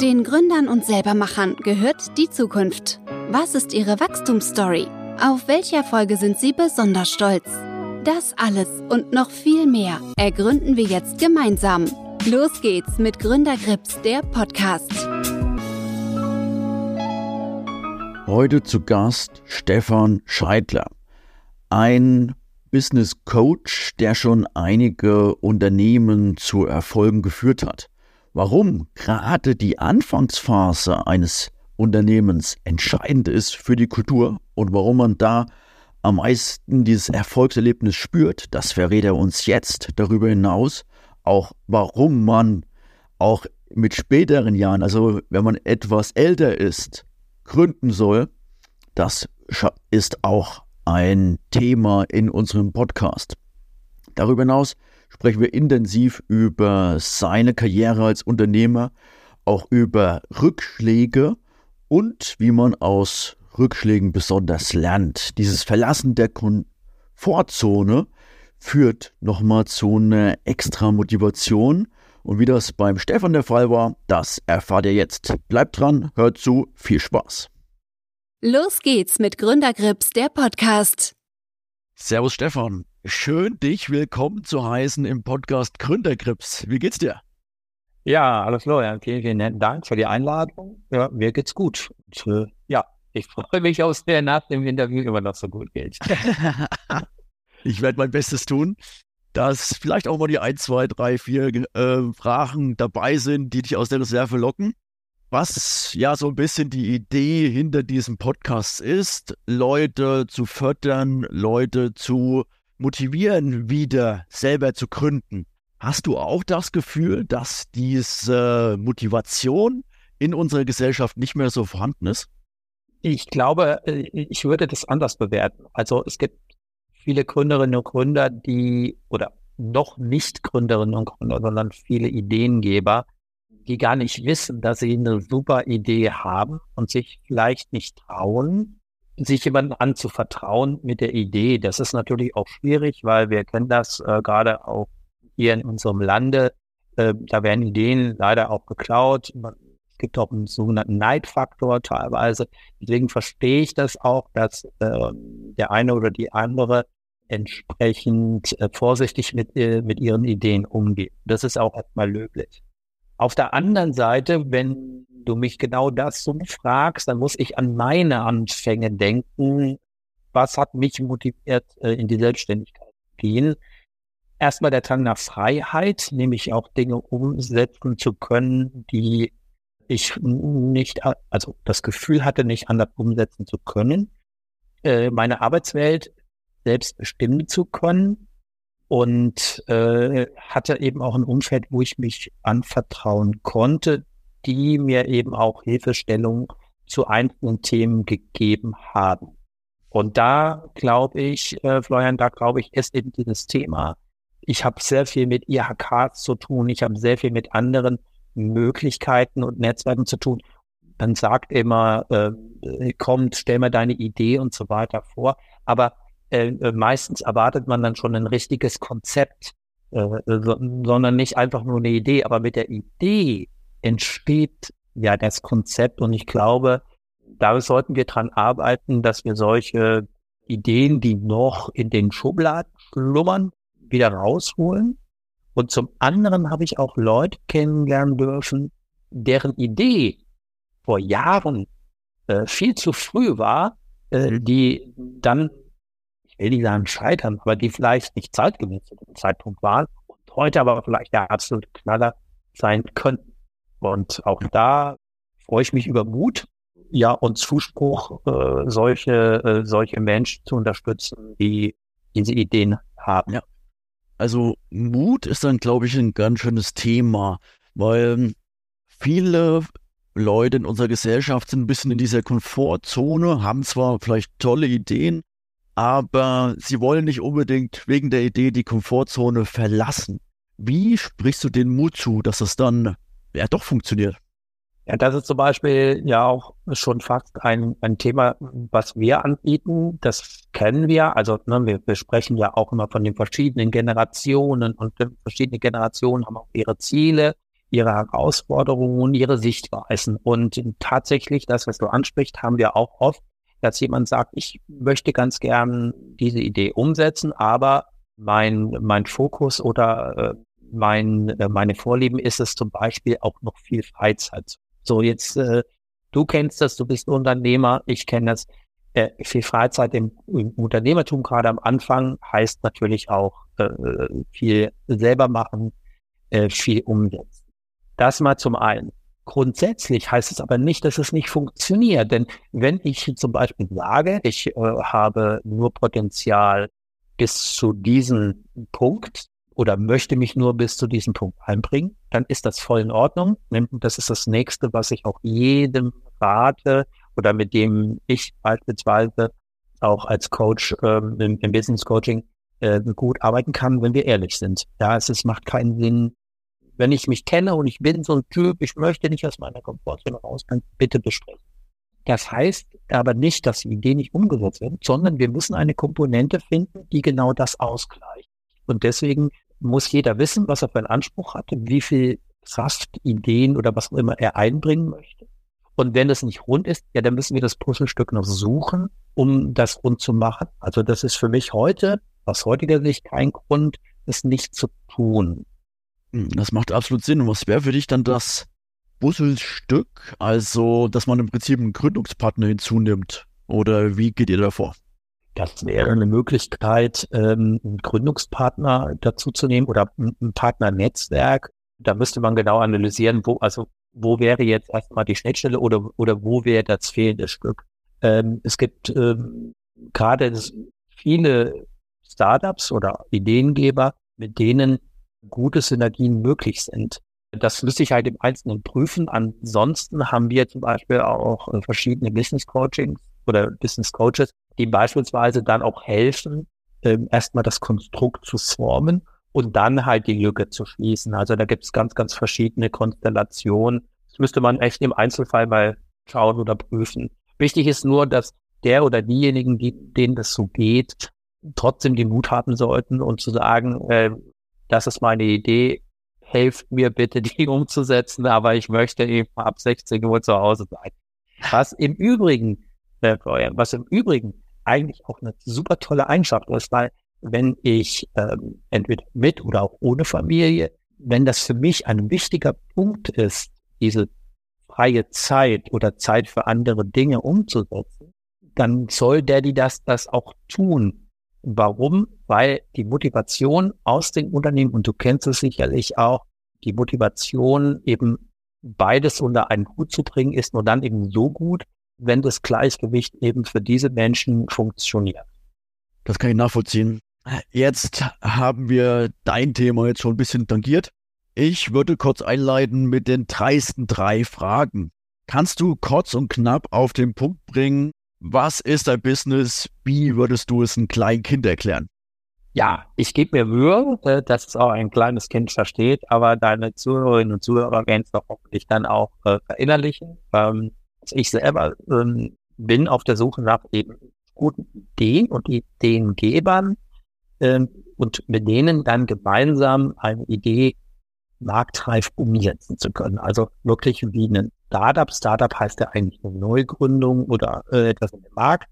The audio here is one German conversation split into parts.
Den Gründern und Selbermachern gehört die Zukunft. Was ist ihre Wachstumsstory? Auf welche Erfolge sind sie besonders stolz? Das alles und noch viel mehr ergründen wir jetzt gemeinsam. Los geht's mit Gründergrips, der Podcast. Heute zu Gast Stefan Scheidler, ein Business Coach, der schon einige Unternehmen zu Erfolgen geführt hat. Warum gerade die Anfangsphase eines Unternehmens entscheidend ist für die Kultur und warum man da am meisten dieses Erfolgserlebnis spürt, das verrät er uns jetzt. Darüber hinaus auch, warum man auch mit späteren Jahren, also wenn man etwas älter ist, gründen soll, das ist auch ein Thema in unserem Podcast. Darüber hinaus sprechen wir intensiv über seine Karriere als Unternehmer, auch über Rückschläge und wie man aus Rückschlägen besonders lernt. Dieses Verlassen der Komfortzone führt nochmal zu einer extra Motivation. Und wie das beim Stefan der Fall war, das erfahrt ihr jetzt. Bleibt dran, hört zu, viel Spaß. Los geht's mit Gründergrips, der Podcast. Servus Stefan. Schön, dich willkommen zu heißen im Podcast Gründergrips. Wie geht's dir? Ja, hallo Florian. Vielen, vielen Dank für die Einladung. Ja, mir geht's gut. Und, äh, ja, ich freue mich auch sehr nach dem Interview immer noch so gut geht. ich werde mein Bestes tun, dass vielleicht auch mal die ein, zwei, drei, vier äh, Fragen dabei sind, die dich aus der Reserve locken. Was ja so ein bisschen die Idee hinter diesem Podcast ist, Leute zu fördern, Leute zu motivieren, wieder selber zu gründen. Hast du auch das Gefühl, dass diese Motivation in unserer Gesellschaft nicht mehr so vorhanden ist? Ich glaube, äh, ich würde das anders bewerten. Also es gibt viele Gründerinnen und Gründer, die oder noch nicht Gründerinnen und Gründer, sondern viele Ideengeber, die gar nicht wissen, dass sie eine super Idee haben und sich vielleicht nicht trauen, sich jemandem anzuvertrauen mit der Idee. Das ist natürlich auch schwierig, weil wir kennen das äh, gerade auch hier in unserem Lande. Äh, da werden Ideen leider auch geklaut. Es gibt auch einen sogenannten Neidfaktor teilweise. Deswegen verstehe ich das auch, dass äh, der eine oder die andere entsprechend äh, vorsichtig mit, äh, mit ihren Ideen umgeht. Das ist auch erstmal löblich. Auf der anderen Seite, wenn du mich genau das so fragst, dann muss ich an meine Anfänge denken. Was hat mich motiviert, äh, in die Selbstständigkeit zu gehen? Erstmal der Drang nach Freiheit, nämlich auch Dinge umsetzen zu können, die ich nicht, also das Gefühl hatte, nicht anders umsetzen zu können. Äh, meine Arbeitswelt selbst bestimmen zu können und äh, hatte eben auch ein Umfeld, wo ich mich anvertrauen konnte, die mir eben auch Hilfestellung zu einzelnen Themen gegeben haben. Und da glaube ich, äh, Florian, da glaube ich, ist eben dieses Thema. Ich habe sehr viel mit IHKs zu tun, ich habe sehr viel mit anderen Möglichkeiten und Netzwerken zu tun. Dann sagt immer, äh, kommt, stell mir deine Idee und so weiter vor. Aber äh, äh meistens erwartet man dann schon ein richtiges Konzept, äh, so, sondern nicht einfach nur eine Idee. Aber mit der Idee entsteht ja das Konzept und ich glaube, da sollten wir dran arbeiten, dass wir solche Ideen, die noch in den Schubladen schlummern, wieder rausholen. Und zum anderen habe ich auch Leute kennenlernen dürfen, deren Idee vor Jahren äh, viel zu früh war, äh, die dann, will nicht sagen scheitern, aber die vielleicht nicht zeitgemäß zu dem Zeitpunkt waren und heute aber vielleicht der absolute Knaller sein könnten. Und auch da freue ich mich über Mut, ja, und Zuspruch, äh, solche, äh, solche Menschen zu unterstützen, die diese Ideen haben. Ja. Also Mut ist dann, glaube ich, ein ganz schönes Thema, weil viele Leute in unserer Gesellschaft sind ein bisschen in dieser Komfortzone, haben zwar vielleicht tolle Ideen, aber sie wollen nicht unbedingt wegen der Idee die Komfortzone verlassen. Wie sprichst du den Mut zu, dass das dann ja doch funktioniert. Ja, das ist zum Beispiel ja auch schon fast ein, ein Thema, was wir anbieten. Das kennen wir. Also ne, wir, wir sprechen ja auch immer von den verschiedenen Generationen und verschiedene Generationen haben auch ihre Ziele, ihre Herausforderungen, ihre Sichtweisen. Und tatsächlich, das, was du ansprichst, haben wir auch oft, dass jemand sagt, ich möchte ganz gern diese Idee umsetzen, aber mein, mein Fokus oder äh, mein, äh, meine Vorlieben ist es zum Beispiel auch noch viel Freizeit. So jetzt, äh, du kennst das, du bist Unternehmer, ich kenne das. Äh, viel Freizeit im, im Unternehmertum gerade am Anfang heißt natürlich auch äh, viel selber machen, äh, viel umsetzen. Das mal zum einen. Grundsätzlich heißt es aber nicht, dass es nicht funktioniert. Denn wenn ich zum Beispiel sage, ich äh, habe nur Potenzial bis zu diesem Punkt oder möchte mich nur bis zu diesem Punkt einbringen, dann ist das voll in Ordnung. Das ist das nächste, was ich auch jedem rate oder mit dem ich beispielsweise auch als Coach ähm, im, im, Business Coaching äh, gut arbeiten kann, wenn wir ehrlich sind. Ja, es, es macht keinen Sinn, wenn ich mich kenne und ich bin so ein Typ, ich möchte nicht aus meiner Komfortzone raus, dann bitte besprechen. Das heißt aber nicht, dass die Idee nicht umgesetzt wird, sondern wir müssen eine Komponente finden, die genau das ausgleicht. Und deswegen muss jeder wissen, was er für einen Anspruch hat, wie viel Kraft, Ideen oder was auch immer er einbringen möchte. Und wenn es nicht rund ist, ja, dann müssen wir das Puzzlestück noch suchen, um das rund zu machen. Also das ist für mich heute, aus heutiger Sicht, kein Grund, es nicht zu tun. Das macht absolut Sinn. Und was wäre für dich dann das Puzzlestück? Also, dass man im Prinzip einen Gründungspartner hinzunimmt. Oder wie geht ihr davor? Das wäre eine Möglichkeit, ähm, einen Gründungspartner dazu zu nehmen oder ein Partnernetzwerk. Da müsste man genau analysieren, wo, also, wo wäre jetzt erstmal die Schnittstelle oder, oder wo wäre das fehlende Stück. Ähm, es gibt ähm, gerade viele Startups oder Ideengeber, mit denen gute Synergien möglich sind. Das müsste ich halt im Einzelnen prüfen. Ansonsten haben wir zum Beispiel auch äh, verschiedene Business Coachings oder Business Coaches, die beispielsweise dann auch helfen, ähm, erstmal das Konstrukt zu formen und dann halt die Lücke zu schließen. Also da gibt es ganz, ganz verschiedene Konstellationen. Das müsste man echt im Einzelfall mal schauen oder prüfen. Wichtig ist nur, dass der oder diejenigen, die, denen das so geht, trotzdem den Mut haben sollten und zu sagen, äh, das ist meine Idee, helft mir bitte, die umzusetzen, aber ich möchte eben ab 16 Uhr zu Hause sein. Was im Übrigen, äh, was im Übrigen eigentlich auch eine super tolle Eigenschaft ist, weil wenn ich ähm, entweder mit oder auch ohne Familie, wenn das für mich ein wichtiger Punkt ist, diese freie Zeit oder Zeit für andere Dinge umzusetzen, dann soll der, die das, das auch tun. Warum? Weil die Motivation aus den Unternehmen, und du kennst es sicherlich auch, die Motivation eben beides unter einen Hut zu bringen, ist nur dann eben so gut, wenn das Gleichgewicht eben für diese Menschen funktioniert. Das kann ich nachvollziehen. Jetzt haben wir dein Thema jetzt schon ein bisschen tangiert. Ich würde kurz einleiten mit den dreisten drei Fragen. Kannst du kurz und knapp auf den Punkt bringen, was ist dein Business? Wie würdest du es einem kleinen Kind erklären? Ja, ich gebe mir Mühe, äh, dass es auch ein kleines Kind versteht, aber deine Zuhörerinnen und Zuhörer werden es doch hoffentlich dann auch äh, verinnerlichen. Ähm, ich selber ähm, bin auf der Suche nach eben guten Ideen und Ideengebern ähm, und mit denen dann gemeinsam eine Idee marktreif umsetzen zu können. Also wirklich wie ein Startup. Startup heißt ja eigentlich eine Neugründung oder äh, etwas in dem Markt.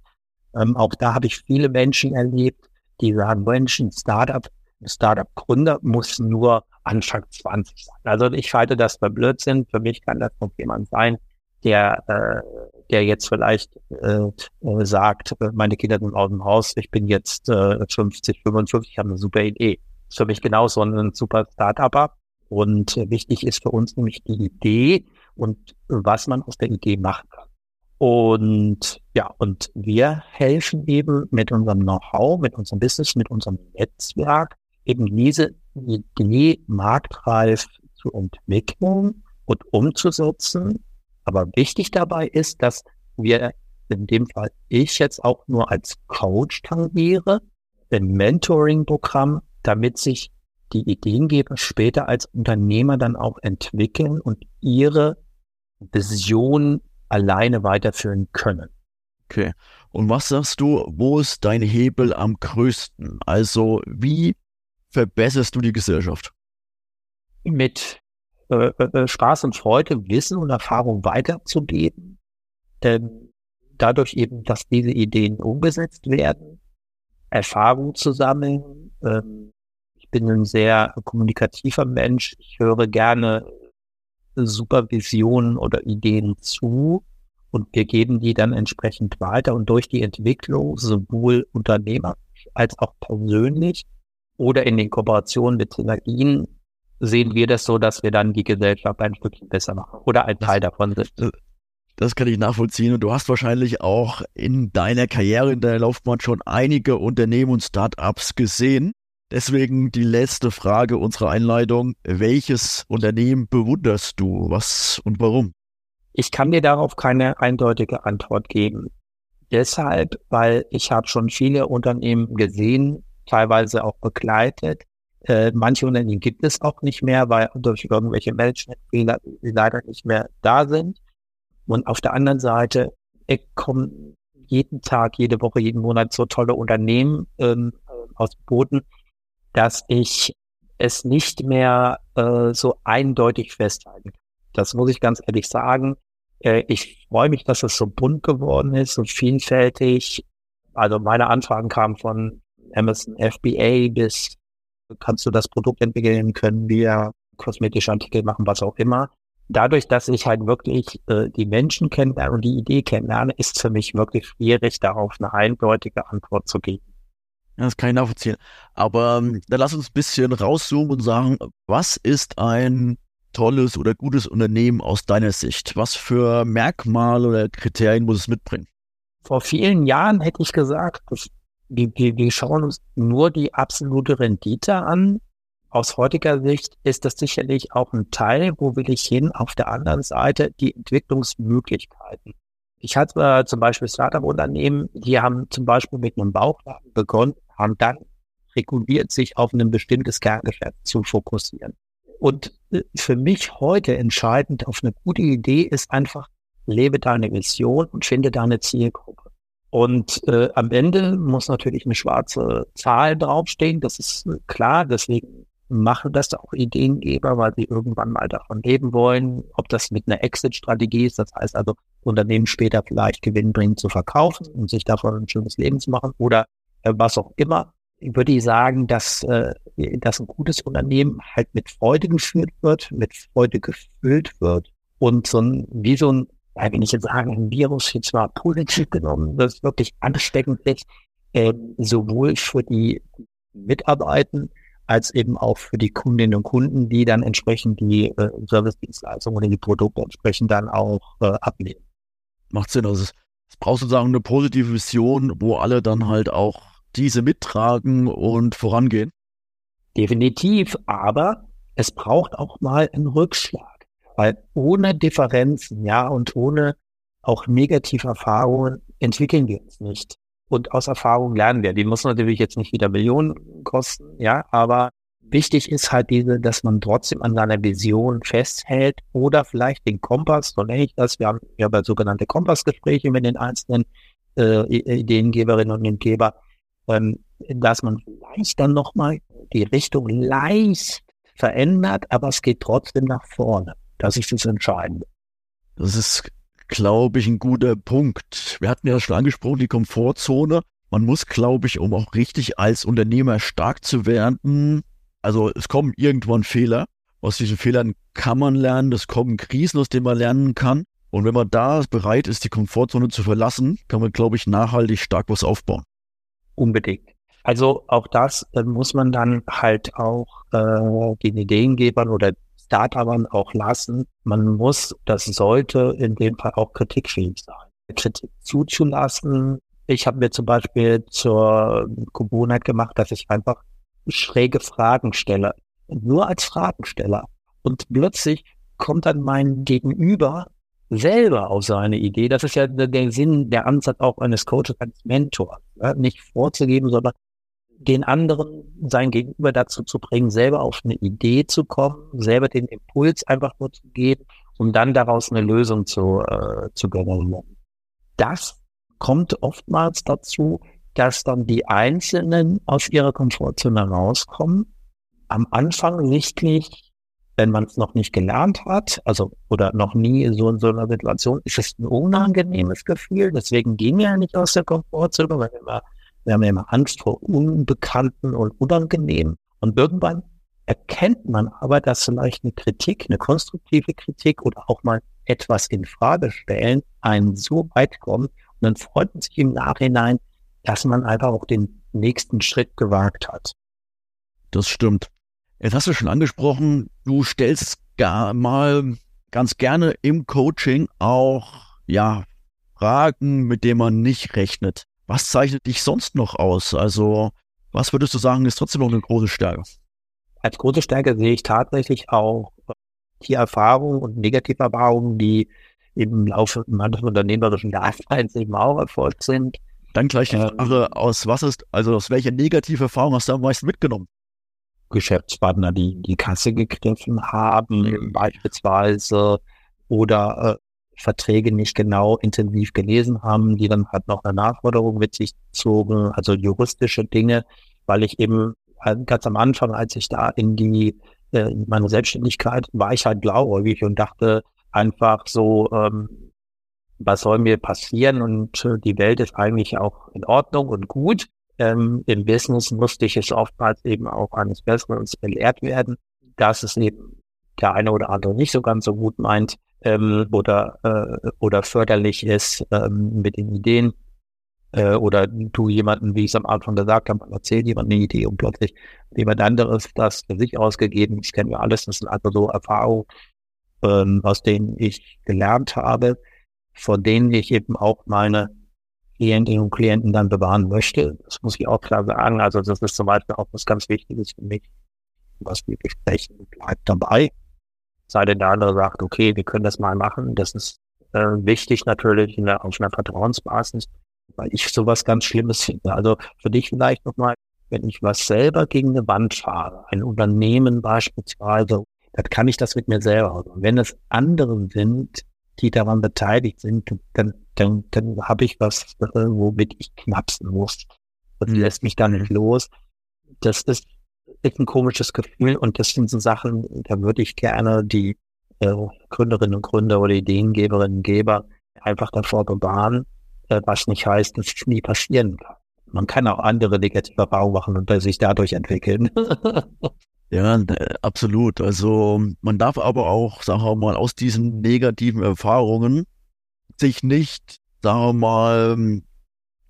Ähm, auch da habe ich viele Menschen erlebt, die sagen, Mensch, ein Startup, ein Startup-Gründer muss nur Anfang 20 sein. Also ich halte das für Blödsinn. Für mich kann das noch jemand sein, der, äh, der jetzt vielleicht äh, äh sagt, meine Kinder sind aus dem Haus, ich bin jetzt äh, 50, 55, ich habe eine super Idee. ist für mich genauso ein super Startupper. Und wichtig ist für uns nämlich die Idee und was man aus der Idee machen kann. Und ja, und wir helfen eben mit unserem Know-how, mit unserem Business, mit unserem Netzwerk, eben diese Idee marktreif zu entwickeln und umzusetzen. Aber wichtig dabei ist, dass wir in dem Fall ich jetzt auch nur als Coach tangiere, ein Mentoring-Programm, damit sich die Ideengeber später als Unternehmer dann auch entwickeln und ihre Vision alleine weiterführen können. Okay. Und was sagst du, wo ist dein Hebel am größten? Also wie verbesserst du die Gesellschaft? Mit äh, äh, Spaß und Freude, Wissen und Erfahrung weiterzugeben. Ähm, dadurch eben, dass diese Ideen umgesetzt werden, Erfahrung zu sammeln. Ähm, bin ein sehr kommunikativer Mensch. Ich höre gerne Supervisionen oder Ideen zu und wir geben die dann entsprechend weiter und durch die Entwicklung sowohl Unternehmer als auch persönlich oder in den Kooperationen mit Synergien sehen wir das so, dass wir dann die Gesellschaft ein Stückchen besser machen oder ein Teil davon sind. Das kann ich nachvollziehen. Und du hast wahrscheinlich auch in deiner Karriere, in deiner Laufbahn schon einige Unternehmen und Startups gesehen. Deswegen die letzte Frage unserer Einleitung. Welches Unternehmen bewunderst du? Was und warum? Ich kann dir darauf keine eindeutige Antwort geben. Deshalb, weil ich habe schon viele Unternehmen gesehen, teilweise auch begleitet. Äh, manche Unternehmen gibt es auch nicht mehr, weil durch irgendwelche Managementfehler leider nicht mehr da sind. Und auf der anderen Seite kommen jeden Tag, jede Woche, jeden Monat so tolle Unternehmen ähm, aus Boden, dass ich es nicht mehr äh, so eindeutig festhalten kann. Das muss ich ganz ehrlich sagen. Äh, ich freue mich, dass es so bunt geworden ist, so vielfältig. Also meine Anfragen kamen von Amazon FBA bis kannst du das Produkt entwickeln, können wir kosmetische Artikel machen, was auch immer dadurch, dass ich halt wirklich äh, die Menschen kennenlerne und die Idee kennenlerne, ist für mich wirklich schwierig, darauf eine eindeutige Antwort zu geben. Ja, das kann ich nachvollziehen. Aber ähm, dann lass uns ein bisschen rauszoomen und sagen, was ist ein tolles oder gutes Unternehmen aus deiner Sicht? Was für Merkmale oder Kriterien muss es mitbringen? Vor vielen Jahren hätte ich gesagt, wir, wir, wir schauen uns nur die absolute Rendite an aus heutiger Sicht ist das sicherlich auch ein Teil, wo will ich hin. Auf der anderen Seite die Entwicklungsmöglichkeiten. Ich hatte äh, zum Beispiel Startup-Unternehmen, die haben zum Beispiel mit einem Bauchladen begonnen, haben dann reguliert sich auf ein bestimmtes Kerngeschäft zu fokussieren. Und äh, für mich heute entscheidend auf eine gute Idee ist einfach, lebe deine Vision und finde deine Zielgruppe. Und äh, am Ende muss natürlich eine schwarze Zahl draufstehen, das ist äh, klar, deswegen machen das auch Ideengeber, weil sie irgendwann mal davon leben wollen, ob das mit einer Exit-Strategie ist, das heißt also Unternehmen später vielleicht gewinnbringend zu verkaufen und sich davon ein schönes Leben zu machen oder äh, was auch immer. Ich würde sagen, dass, äh, dass ein gutes Unternehmen halt mit Freude geführt wird, mit Freude gefüllt wird und so ein, wie so ein, ja, wenn ich jetzt sage, ein Virus jetzt mal positiv genommen, das wirklich ansteckend ist, äh, sowohl für die Mitarbeitenden als eben auch für die Kundinnen und Kunden, die dann entsprechend die äh, Service-Dienstleistungen oder die Produkte entsprechend dann auch äh, ablehnen. Macht Sinn. Also es, es braucht sozusagen eine positive Vision, wo alle dann halt auch diese mittragen und vorangehen. Definitiv, aber es braucht auch mal einen Rückschlag, weil ohne Differenzen, ja, und ohne auch negative Erfahrungen entwickeln wir uns nicht. Und aus Erfahrung lernen wir. Die muss natürlich jetzt nicht wieder Millionen kosten, ja, aber wichtig ist halt diese, dass man trotzdem an seiner Vision festhält oder vielleicht den Kompass, so nenne ich das. Wir haben ja bei sogenannte Kompassgespräche mit den einzelnen äh, Ideengeberinnen und Ideengeber, ähm, dass man vielleicht dann nochmal die Richtung leicht verändert, aber es geht trotzdem nach vorne. Das ist das Entscheidende. Das ist glaube ich, ein guter Punkt. Wir hatten ja schon angesprochen, die Komfortzone. Man muss, glaube ich, um auch richtig als Unternehmer stark zu werden, also es kommen irgendwann Fehler. Aus diesen Fehlern kann man lernen, es kommen Krisen, aus denen man lernen kann. Und wenn man da bereit ist, die Komfortzone zu verlassen, kann man, glaube ich, nachhaltig stark was aufbauen. Unbedingt. Also auch das äh, muss man dann halt auch äh, den Ideengebern oder Startupern auch lassen. Man muss, das sollte in dem Fall auch kritikfähig sein. Kritik zuzulassen. Ich habe mir zum Beispiel zur Gewohnheit gemacht, dass ich einfach schräge Fragen stelle. Nur als Fragensteller. Und plötzlich kommt dann mein Gegenüber selber auf seine Idee. Das ist ja der Sinn, der Ansatz auch eines Coaches, als Mentor. Ja, nicht vorzugeben, sondern den anderen, sein Gegenüber dazu zu bringen, selber auf eine Idee zu kommen, selber den Impuls einfach nur zu geben, um dann daraus eine Lösung zu, äh, zu generieren. Das kommt oftmals dazu, dass dann die Einzelnen aus ihrer Komfortzone rauskommen, am Anfang sichtlich wenn man es noch nicht gelernt hat, also oder noch nie so in so einer Situation, ist es ein unangenehmes Gefühl. Deswegen gehen wir ja nicht aus der Komfortzone, weil wir, immer, wir haben ja immer Angst vor Unbekannten und Unangenehmen. Und irgendwann erkennt man aber, dass vielleicht eine Kritik, eine konstruktive Kritik oder auch mal etwas in Frage stellen, einen so weit kommt und dann freut man sich im Nachhinein, dass man einfach auch den nächsten Schritt gewagt hat. Das stimmt. Jetzt hast du schon angesprochen, du stellst gar mal ganz gerne im Coaching auch, ja, Fragen, mit denen man nicht rechnet. Was zeichnet dich sonst noch aus? Also, was würdest du sagen, ist trotzdem noch eine große Stärke? Als große Stärke sehe ich tatsächlich auch die Erfahrungen und Negativerfahrungen, die im Laufe meines unternehmerischen Daseins eben auch erfolgt sind. Dann gleich die ähm, Frage, ähm, aus was ist, also aus welcher Negativerfahrung hast du am meisten mitgenommen? Geschäftspartner, die die Kasse gegriffen haben, mhm. beispielsweise, oder äh, Verträge nicht genau intensiv gelesen haben, die dann halt noch eine Nachforderung mit sich zogen, also juristische Dinge, weil ich eben halt ganz am Anfang, als ich da in die äh, in meine Selbstständigkeit, war ich halt blauäugig und dachte einfach so, ähm, was soll mir passieren? Und äh, die Welt ist eigentlich auch in Ordnung und gut. Ähm, Im Business musste ich es oftmals eben auch eines Besseren belehrt werden, dass es eben der eine oder andere nicht so ganz so gut meint ähm, oder, äh, oder förderlich ist ähm, mit den Ideen. Äh, oder du jemanden, wie ich es am Anfang gesagt habe, erzählt jemand eine Idee und plötzlich jemand anderes das für sich ausgegeben. Das kennen wir alles. Das sind also so Erfahrungen, ähm, aus denen ich gelernt habe, von denen ich eben auch meine Klientinnen und Klienten dann bewahren möchte. Das muss ich auch klar sagen. Also das ist zum Beispiel auch was ganz Wichtiges für mich, was wir besprechen, bleibt dabei. Sei denn der andere sagt, okay, wir können das mal machen. Das ist äh, wichtig natürlich in der, auf einer Vertrauensbasis, weil ich sowas ganz Schlimmes finde. Also für dich vielleicht nochmal, wenn ich was selber gegen eine Wand fahre, ein Unternehmen beispielsweise, dann kann ich das mit mir selber. Und wenn es andere sind, die daran beteiligt sind, dann dann, dann habe ich was, äh, womit ich knapsen muss. Das mhm. lässt mich dann nicht los. Das ist, ist ein komisches Gefühl und das sind so Sachen, da würde ich gerne die äh, Gründerinnen und Gründer oder Ideengeberinnen und Geber einfach davor bewahren, äh, was nicht heißt, dass es nie passieren kann. Man kann auch andere negative Erfahrungen machen und sich dadurch entwickeln. Ja, absolut. Also man darf aber auch, sagen wir mal, aus diesen negativen Erfahrungen sich nicht, sagen wir mal,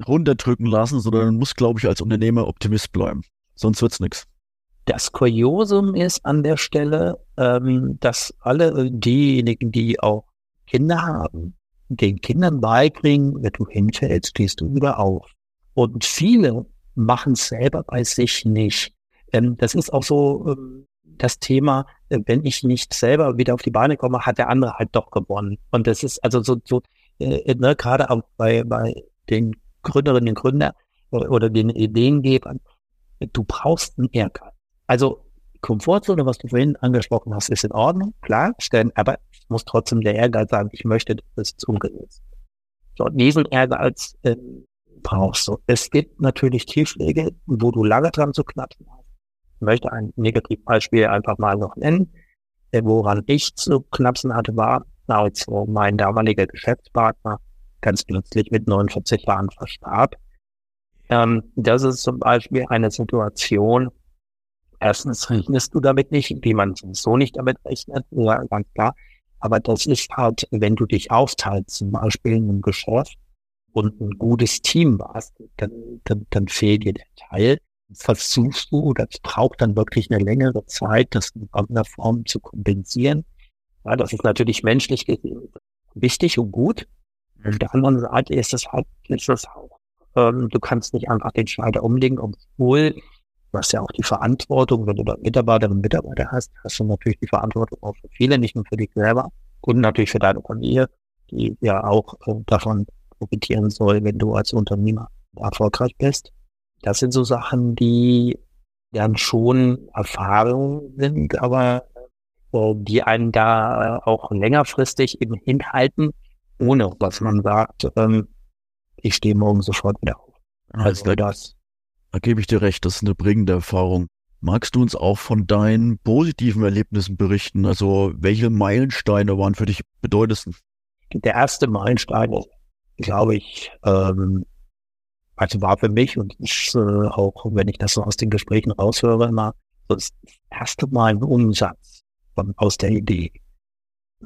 runterdrücken lassen, sondern muss, glaube ich, als Unternehmer Optimist bleiben. Sonst wird's nichts. Das Kuriosum ist an der Stelle, ähm, dass alle diejenigen, die auch Kinder haben, den Kindern beibringen, wenn du hinfällst, stehst du wieder auf. Und viele machen es selber bei sich nicht. Ähm, das ist auch so ähm, das Thema, äh, wenn ich nicht selber wieder auf die Beine komme, hat der andere halt doch gewonnen. Und das ist also so, so äh, ne, gerade auch bei, bei den Gründerinnen und Gründern oder, oder den Ideengebern, du brauchst einen Ehrgeiz. Also Komfortzone, was du vorhin angesprochen hast, ist in Ordnung, klar, stellen, aber es muss trotzdem der Ehrgeiz sagen, ich möchte, dass es umgesetzt So, diesen Ehrgeiz äh, brauchst du. Es gibt natürlich Tiefschläge, wo du lange dran zu knapsen hast. Ich möchte ein Negativbeispiel einfach mal noch nennen. Äh, woran ich zu knapsen hatte, war, als mein damaliger Geschäftspartner ganz plötzlich mit 49 Jahren verstarb. Ähm, das ist zum Beispiel eine Situation, erstens rechnest du damit nicht, wie man so nicht damit rechnet, ja, ganz klar. Aber das ist halt, wenn du dich aufteilst, zum Beispiel in einem Geschäft und ein gutes Team warst, dann, dann, dann fehlt dir der Teil. Versuchst du, das braucht dann wirklich eine längere Zeit, das in irgendeiner Form zu kompensieren. Ja, das ist natürlich menschlich wichtig und gut. Auf der anderen Seite ist es halt, ist es auch, ähm, du kannst nicht einfach den Schneider umlegen, obwohl du hast ja auch die Verantwortung, wenn du da Mitarbeiterinnen und Mitarbeiter hast, hast du natürlich die Verantwortung auch für viele, nicht nur für dich selber und natürlich für deine Familie, die ja auch äh, davon profitieren soll, wenn du als Unternehmer erfolgreich bist. Das sind so Sachen, die dann schon Erfahrungen sind, aber die einen da äh, auch längerfristig eben hinhalten, ohne dass man sagt, ähm, ich stehe morgen sofort wieder auf. Also, also das. Da gebe ich dir recht, das ist eine bringende Erfahrung. Magst du uns auch von deinen positiven Erlebnissen berichten? Also welche Meilensteine waren für dich bedeutendsten? Der erste Meilenstein, glaube ich, ähm, also war für mich und ist, äh, auch, wenn ich das so aus den Gesprächen raushöre, immer so das erste Mal ein Umsatz von, aus der Idee.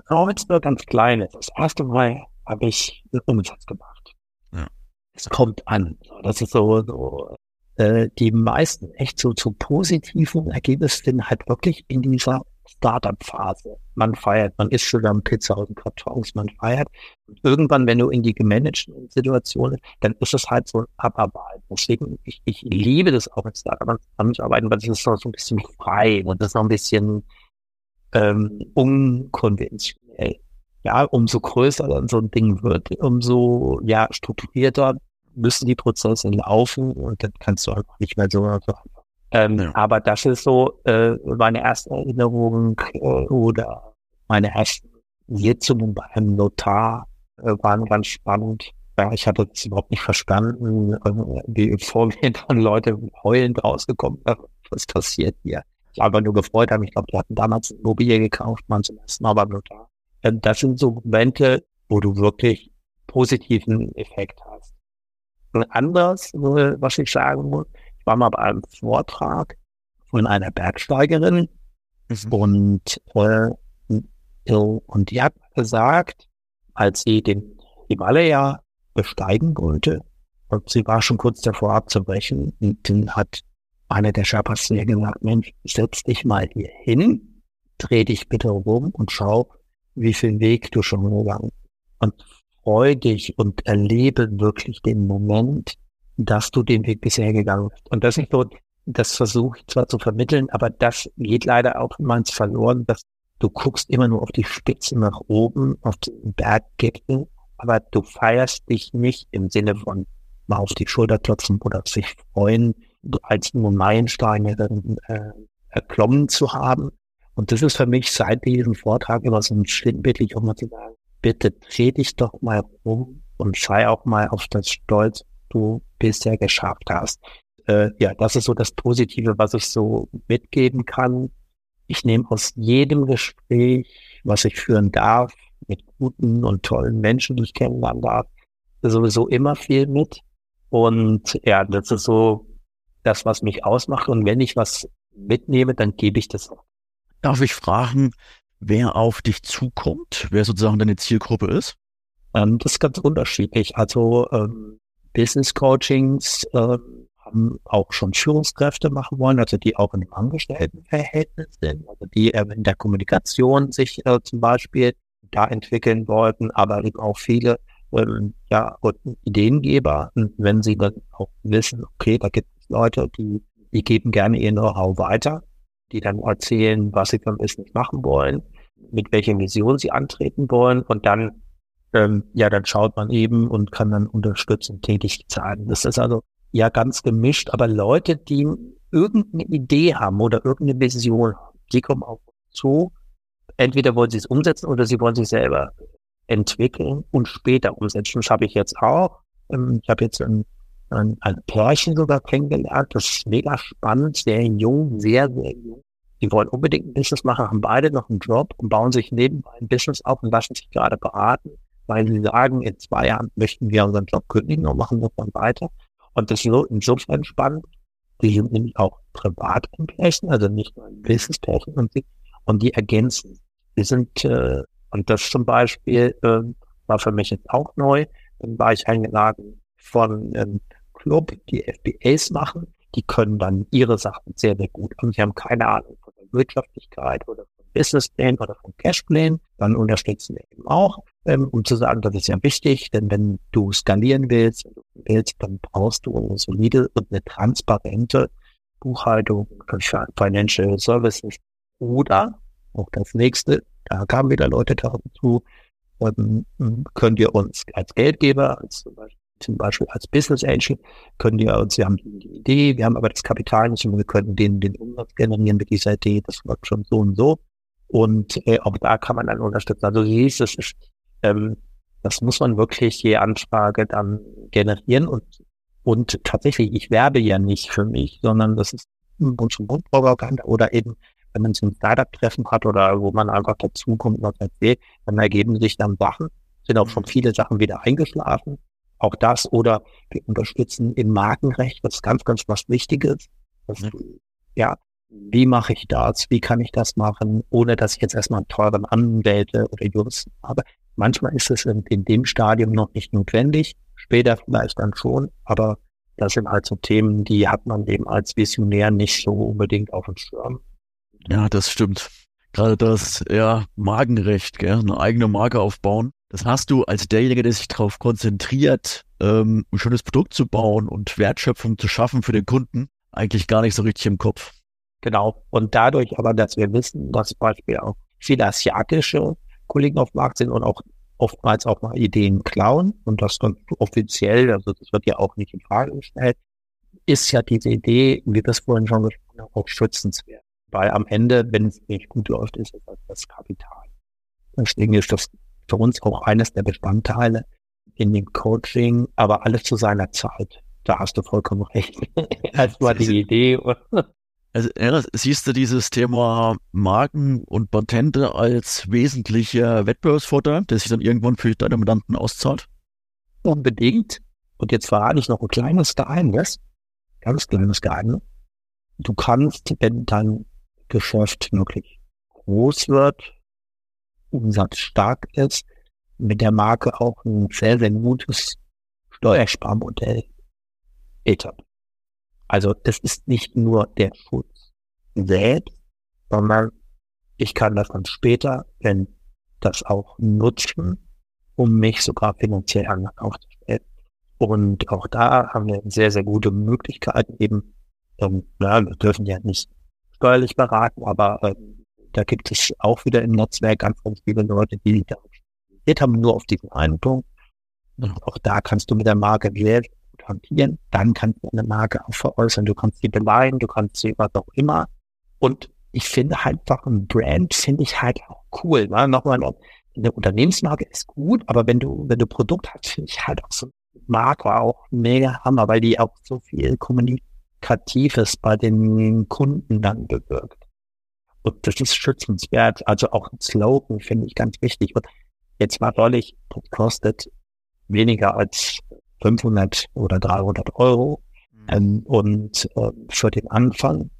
Auch wenn es nur ganz klein ist. Das erste Mal habe ich einen Umsatz gemacht. Ja. Es kommt an. Das ist so, so äh, die meisten echt so zu positiven Ergebnissen halt wirklich in dieser Startup-Phase. Man feiert, man isst am Pizza aus dem Kartons, man feiert. Und irgendwann, wenn du in die gemanagten Situationen, dann ist es halt so ein Abarbeiten. Deswegen, ich, ich liebe das auch in Startup zusammenzuarbeiten, weil es ist noch so ein bisschen frei und das ist noch ein bisschen ähm, unkonventionell. Ja, umso größer dann so ein Ding wird, umso ja strukturierter müssen die Prozesse laufen und dann kannst du einfach nicht mehr so. so. Ähm, ja. Aber das ist so äh, meine erste Erinnerung äh, oder meine ersten Sitzungen bei einem Notar äh, waren ganz spannend. Ja, ich hatte das überhaupt nicht verstanden, äh, wie vor mir dann Leute heulend rausgekommen sind. Was passiert hier? Ich habe nur gefreut, habe ich glaube, die hatten damals ein Immobilie gekauft, man zum ersten Mal beim Notar. Ähm, das sind so Momente, wo du wirklich positiven Effekt hast. Anders, was ich sagen muss, ich war mal bei einem Vortrag von einer Bergsteigerin mhm. und, äh, und die hat gesagt, als sie den Himalaya besteigen wollte, und sie war schon kurz davor abzubrechen, und dann hat einer der Sherpas zu ihr gesagt, Mensch, setz dich mal hier hin, dreh dich bitte rum und schau, wie viel Weg du schon gegangen. Und freu dich und erlebe wirklich den Moment, dass du den Weg bisher gegangen bist. Und das ist so, das versuche ich zwar zu vermitteln, aber das geht leider auch immer Verloren, dass du guckst immer nur auf die Spitze nach oben, auf den Berggipfel, aber du feierst dich nicht im Sinne von mal auf die Schulter klopfen oder sich freuen, als nur Meilensteine äh, erklommen zu haben. Und das ist für mich seit diesem Vortrag immer so ein sinnbildlich, um mal zu sagen, bitte dreh dich doch mal rum und sei auch mal auf das Stolz, du bisher geschafft hast. Äh, ja, das ist so das Positive, was ich so mitgeben kann. Ich nehme aus jedem Gespräch, was ich führen darf, mit guten und tollen Menschen, die ich kennenlernen darf, sowieso immer viel mit. Und ja, das ist so das, was mich ausmacht. Und wenn ich was mitnehme, dann gebe ich das auch. Darf ich fragen, wer auf dich zukommt, wer sozusagen deine Zielgruppe ist? Ähm, das ist ganz unterschiedlich. Also ähm, Business Coachings äh, haben auch schon Führungskräfte machen wollen, also die auch in einem Angestelltenverhältnis sind, also die äh, in der Kommunikation sich äh, zum Beispiel da entwickeln wollten, aber eben auch viele ähm, ja, Ideengeber, und wenn sie dann auch wissen, okay, da gibt es Leute, die, die geben gerne ihr Know-how weiter, die dann erzählen, was sie beim Business machen wollen, mit welcher Vision sie antreten wollen und dann, ähm, ja, dann schaut man eben und kann dann unterstützend tätig sein. Das ist also ja ganz gemischt, aber Leute, die irgendeine Idee haben oder irgendeine Vision die kommen uns zu. Entweder wollen sie es umsetzen oder sie wollen sich selber entwickeln und später umsetzen. Das habe ich jetzt auch. Ähm, ich habe jetzt ein ein, ein Pärchen sogar kennengelernt. Das ist mega spannend, sehr jung, sehr, sehr jung. Die wollen unbedingt ein Business machen, haben beide noch einen Job und bauen sich nebenbei ein Business auf und lassen sich gerade beraten, weil sie sagen, in zwei Jahren möchten wir unseren Job kündigen und machen das dann weiter. Und das ist so insofern spannend. Die sind nämlich auch privat ein Pärchen, also nicht nur ein Business-Pärchen und und die ergänzen. Die sind, äh, und das zum Beispiel äh, war für mich jetzt auch neu. Dann war ich eingeladen von ähm, Club, die FBAs machen, die können dann ihre Sachen sehr, sehr gut. Und sie haben keine Ahnung von der Wirtschaftlichkeit oder von Businessplan oder von Cashplan. Dann unterstützen wir eben auch, ähm, um zu sagen, das ist ja wichtig, denn wenn du skalieren willst, wenn du willst, dann brauchst du eine solide und eine transparente Buchhaltung Financial Services. Oder auch das nächste, da kamen wieder Leute dazu, ähm, könnt ihr uns als Geldgeber, als zum Beispiel zum Beispiel als Business Angel können die uns, wir haben die Idee, wir haben aber das Kapital nicht und wir können den, den Umsatz generieren mit dieser Idee, das läuft schon so und so. Und äh, auch da kann man dann unterstützen. Also siehst, das ist, ähm, das muss man wirklich je Anfrage dann generieren und und tatsächlich, ich werbe ja nicht für mich, sondern das ist Mund-zu-Mund-Propaganda oder eben, wenn man so ein Startup-Treffen hat oder wo man einfach dazukommt und was erzählt, dann ergeben sich dann Sachen, sind auch schon viele Sachen wieder eingeschlafen. Auch das oder wir unterstützen im Markenrecht, das ist ganz, ganz was Wichtiges. Das, ja, wie mache ich das? Wie kann ich das machen, ohne dass ich jetzt erstmal einen teuren Anwälte oder Juristen habe? Manchmal ist es in, in dem Stadium noch nicht notwendig, später vielleicht dann schon, aber das sind halt so Themen, die hat man eben als Visionär nicht so unbedingt auf dem Schirm. Ja, das stimmt. Gerade das ja, Magenrecht, gell? eine eigene Marke aufbauen. Das hast du als derjenige, der sich darauf konzentriert, ähm, ein schönes Produkt zu bauen und Wertschöpfung zu schaffen für den Kunden, eigentlich gar nicht so richtig im Kopf. Genau. Und dadurch aber, dass wir wissen, dass zum Beispiel auch viele asiatische Kollegen auf dem Markt sind und auch oftmals auch mal Ideen klauen und das dann offiziell, also das wird ja auch nicht in Frage gestellt, ist ja diese Idee, wie wir es vorhin schon gesprochen haben, auch schützenswert. Weil am Ende, wenn es nicht gut läuft, ist es halt das Kapital. Deswegen ist das für uns auch eines der Bestandteile in dem Coaching, aber alles zu seiner Zeit. Da hast du vollkommen recht. Das war die Idee. Also siehst du dieses Thema Marken und Patente als wesentlicher Wettbewerbsvorteil, der sich dann irgendwann für deine Mandanten auszahlt? Unbedingt. Und jetzt verrate ich noch ein kleines Geheimnis, ganz kleines Geheimnis. Du kannst, wenn dein Geschäft wirklich groß wird, Umsatz stark ist, mit der Marke auch ein sehr, sehr gutes Steuersparmodell etablieren. Also das ist nicht nur der Schutz selbst, sondern ich kann das dann später, wenn das auch nutzen, um mich sogar finanziell aufzustellen. Und auch da haben wir sehr, sehr gute Möglichkeiten eben, ähm, na, wir dürfen ja nicht steuerlich beraten, aber ähm, da gibt es auch wieder im Netzwerk ganz, ganz viele Leute, die da spezialisiert haben, nur auf diesen einen Punkt. Und auch da kannst du mit der Marke sehr hantieren, dann kannst du eine Marke auch veräußern, du kannst sie beleihen, du kannst sie was auch immer. Und ich finde halt einfach ein Brand finde ich halt auch cool. Ne? Nochmal, eine Unternehmensmarke ist gut, aber wenn du, wenn du Produkt hast, finde ich halt auch so Marke auch mega Hammer, weil die auch so viel Kommunikatives bei den Kunden dann bewirkt. Und das ist schützenswert. Also auch ein Slogan finde ich ganz wichtig. Und jetzt mal deutlich, das kostet weniger als 500 oder 300 Euro mhm. ähm, und äh, für den Anfang.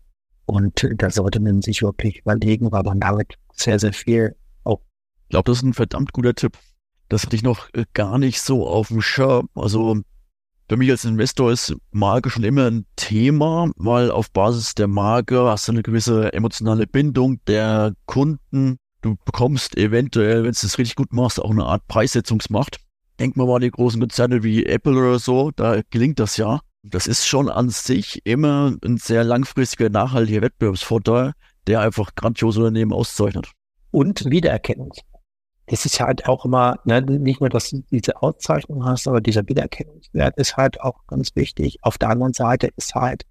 Und da sollte man sich wirklich überlegen, weil man damit sehr, sehr viel auch. Ich glaube, das ist ein verdammt guter Tipp. Das hatte ich noch äh, gar nicht so auf dem Schirm. Also für mich als Investor ist Marke schon immer ein Thema, weil auf Basis der Marke hast du eine gewisse emotionale Bindung der Kunden. Du bekommst eventuell, wenn du es richtig gut machst, auch eine Art Preissetzungsmacht. Denk mal mal die großen Konzerne wie Apple oder so, da gelingt das ja. Das ist schon an sich immer ein sehr langfristiger, nachhaltiger Wettbewerbsvorteil, der einfach grandiose Unternehmen auszeichnet. Und Wiedererkennung. Das ist halt auch immer, ne, nicht nur, dass du diese Auszeichnung hast, aber dieser Wiedererkennungswert ist halt auch ganz wichtig. Auf der anderen Seite ist halt,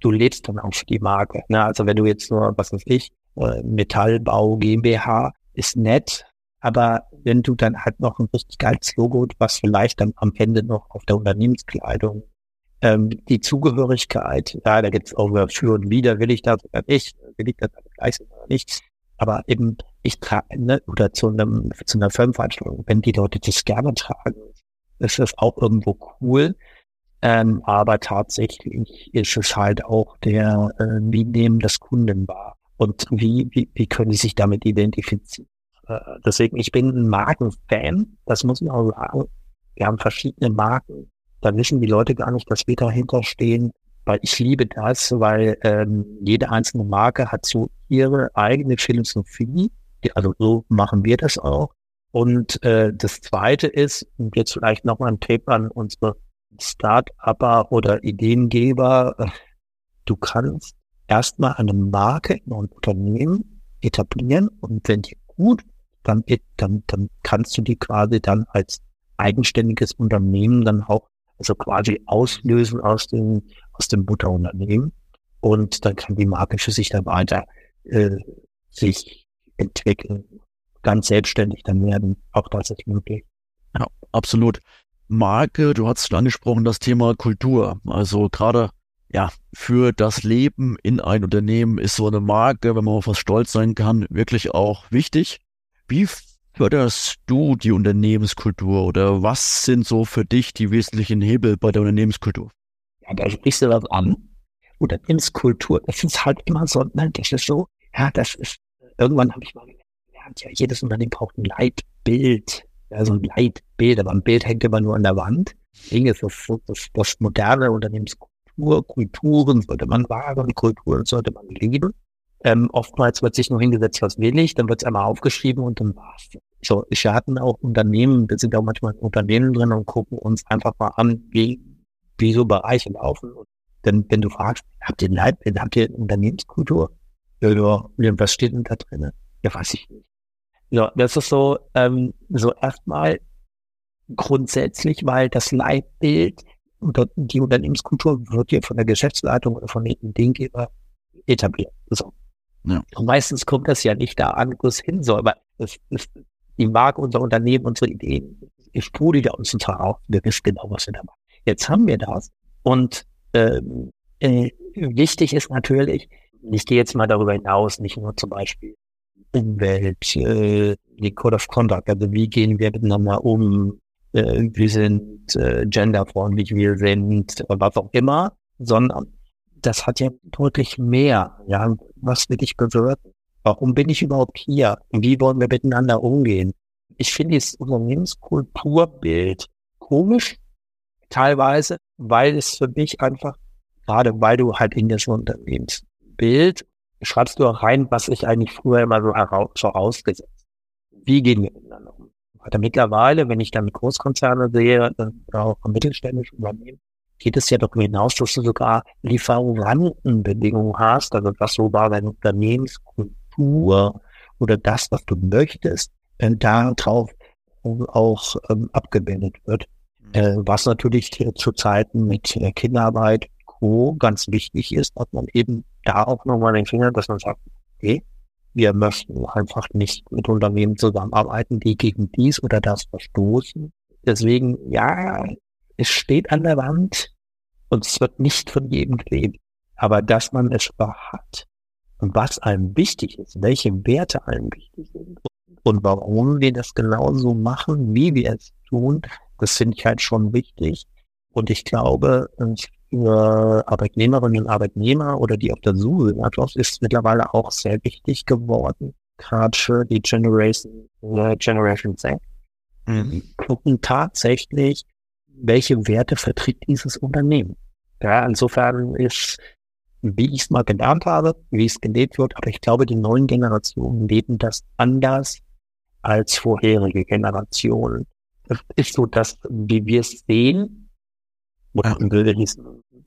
du lebst dann auch für die Marke. Ne? Also wenn du jetzt nur, was weiß ich, äh, Metallbau GmbH ist nett, aber wenn du dann halt noch ein richtig geiles Logo, was vielleicht dann am Ende noch auf der Unternehmenskleidung, ähm, die Zugehörigkeit, ja, da gibt's auch für und wieder, will ich das oder nicht, will ich das gleich oder nicht. Aber eben, ich trage, ne, oder zu einem, zu einer Firmenveranstaltung, wenn die Leute das gerne tragen, ist das auch irgendwo cool. Ähm, aber tatsächlich ist es halt auch der, äh, wie nehmen das Kunden wahr? Und wie, wie, wie können sie sich damit identifizieren? Äh, deswegen, ich bin ein Markenfan, das muss ich auch sagen. Wir haben verschiedene Marken. Da wissen die Leute gar nicht, dass wir dahinter stehen, weil ich liebe das, weil ähm, jede einzelne Marke hat so ihre eigene Philosophie. Also so machen wir das auch. Und äh, das Zweite ist, und jetzt vielleicht nochmal ein Tape an unsere Start-Upper oder Ideengeber, äh, du kannst erstmal eine Marke in einem Unternehmen etablieren und wenn die gut dann, dann, dann kannst du die quasi dann als eigenständiges Unternehmen dann auch also quasi auslösen aus dem, aus dem Mutterunternehmen. Und dann kann die Marke für sich dann weiter äh, sich entwickeln, ganz selbstständig dann werden. Auch das ist möglich. Ja, absolut. Marke, du hast schon angesprochen, das Thema Kultur. Also gerade ja, für das Leben in ein Unternehmen ist so eine Marke, wenn man auf was stolz sein kann, wirklich auch wichtig. Wie förderst du die Unternehmenskultur oder was sind so für dich die wesentlichen Hebel bei der Unternehmenskultur? Ja, da sprichst du was an. Unternehmenskultur, das ist halt immer so, ne, das ist so, ja, das ist, irgendwann habe ich mal gelernt, ja, jedes Unternehmen braucht ein Leitbild, ja, so ein Leitbild, aber ein Bild hängt immer nur an der Wand. Deswegen ist das, das, Unternehmenskultur, Kulturen sollte man wahren, Kulturen sollte man lieben. Ähm, oftmals wird sich nur hingesetzt, was will ich, dann wird es einmal aufgeschrieben und dann war's. So, ich hatten auch Unternehmen, wir sind auch manchmal in Unternehmen drin und gucken uns einfach mal an, wie, wie so Bereiche laufen. Und denn wenn du fragst, habt ihr ein Leitbild, habt ihr eine Unternehmenskultur? Ja, was steht denn da drin? Ja, weiß ich nicht. Ja, das ist so, ähm, so erstmal grundsätzlich, weil das Leitbild oder die Unternehmenskultur wird ja von der Geschäftsleitung oder von den Ideengeber etabliert. So. Ja. Und meistens kommt das ja nicht da an, wo es hin soll, aber es ist die Marke unser Unternehmen, unsere Ideen, ich sprudelt ja uns total auf. Wir wissen genau, was wir da machen. Jetzt haben wir das. Und ähm, äh, wichtig ist natürlich, ich gehe jetzt mal darüber hinaus, nicht nur zum Beispiel Umwelt, äh, die Code of Conduct, also wie gehen wir miteinander um, äh, wir sind äh, genderfreundlich, wir sind was auch immer, sondern das hat ja deutlich mehr. Ja, was will ich bewirken? Warum bin ich überhaupt hier? Wie wollen wir miteinander umgehen? Ich finde das Unternehmenskulturbild komisch, teilweise, weil es für mich einfach, gerade weil du halt in das Unternehmensbild schreibst du auch rein, was ich eigentlich früher immer so vorausgesetzt. Wie gehen wir miteinander um? Weiter mittlerweile, wenn ich dann Großkonzerne sehe, auch mittelständische Unternehmen, geht es ja darüber hinaus, dass du sogar Lieferantenbedingungen hast, also dass sogar deine Unternehmenskultur oder das, was du möchtest, äh, darauf auch ähm, abgebildet wird. Äh, was natürlich zu Zeiten mit äh, Kinderarbeit Co. ganz wichtig ist, dass man eben da auch nochmal den Finger, dass man sagt, okay, wir möchten einfach nicht mit Unternehmen zusammenarbeiten, die gegen dies oder das verstoßen. Deswegen, ja, es steht an der Wand und es wird nicht von jedem kleben. Aber dass man es hat und was einem wichtig ist, welche Werte einem wichtig sind und warum wir das genauso machen, wie wir es tun, das finde ich halt schon wichtig. Und ich glaube, für Arbeitnehmerinnen und Arbeitnehmer oder die auf der Suche sind, ist mittlerweile auch sehr wichtig geworden. Gerade für die Generation, äh, Generation Z. Mhm. Gucken tatsächlich, welche Werte vertritt dieses Unternehmen. Ja, insofern ist, wie ich es mal gelernt habe, wie es gelebt wird, aber ich glaube, die neuen Generationen leben das anders als vorherige Generationen. Das ist so, dass, wie wir es sehen, oder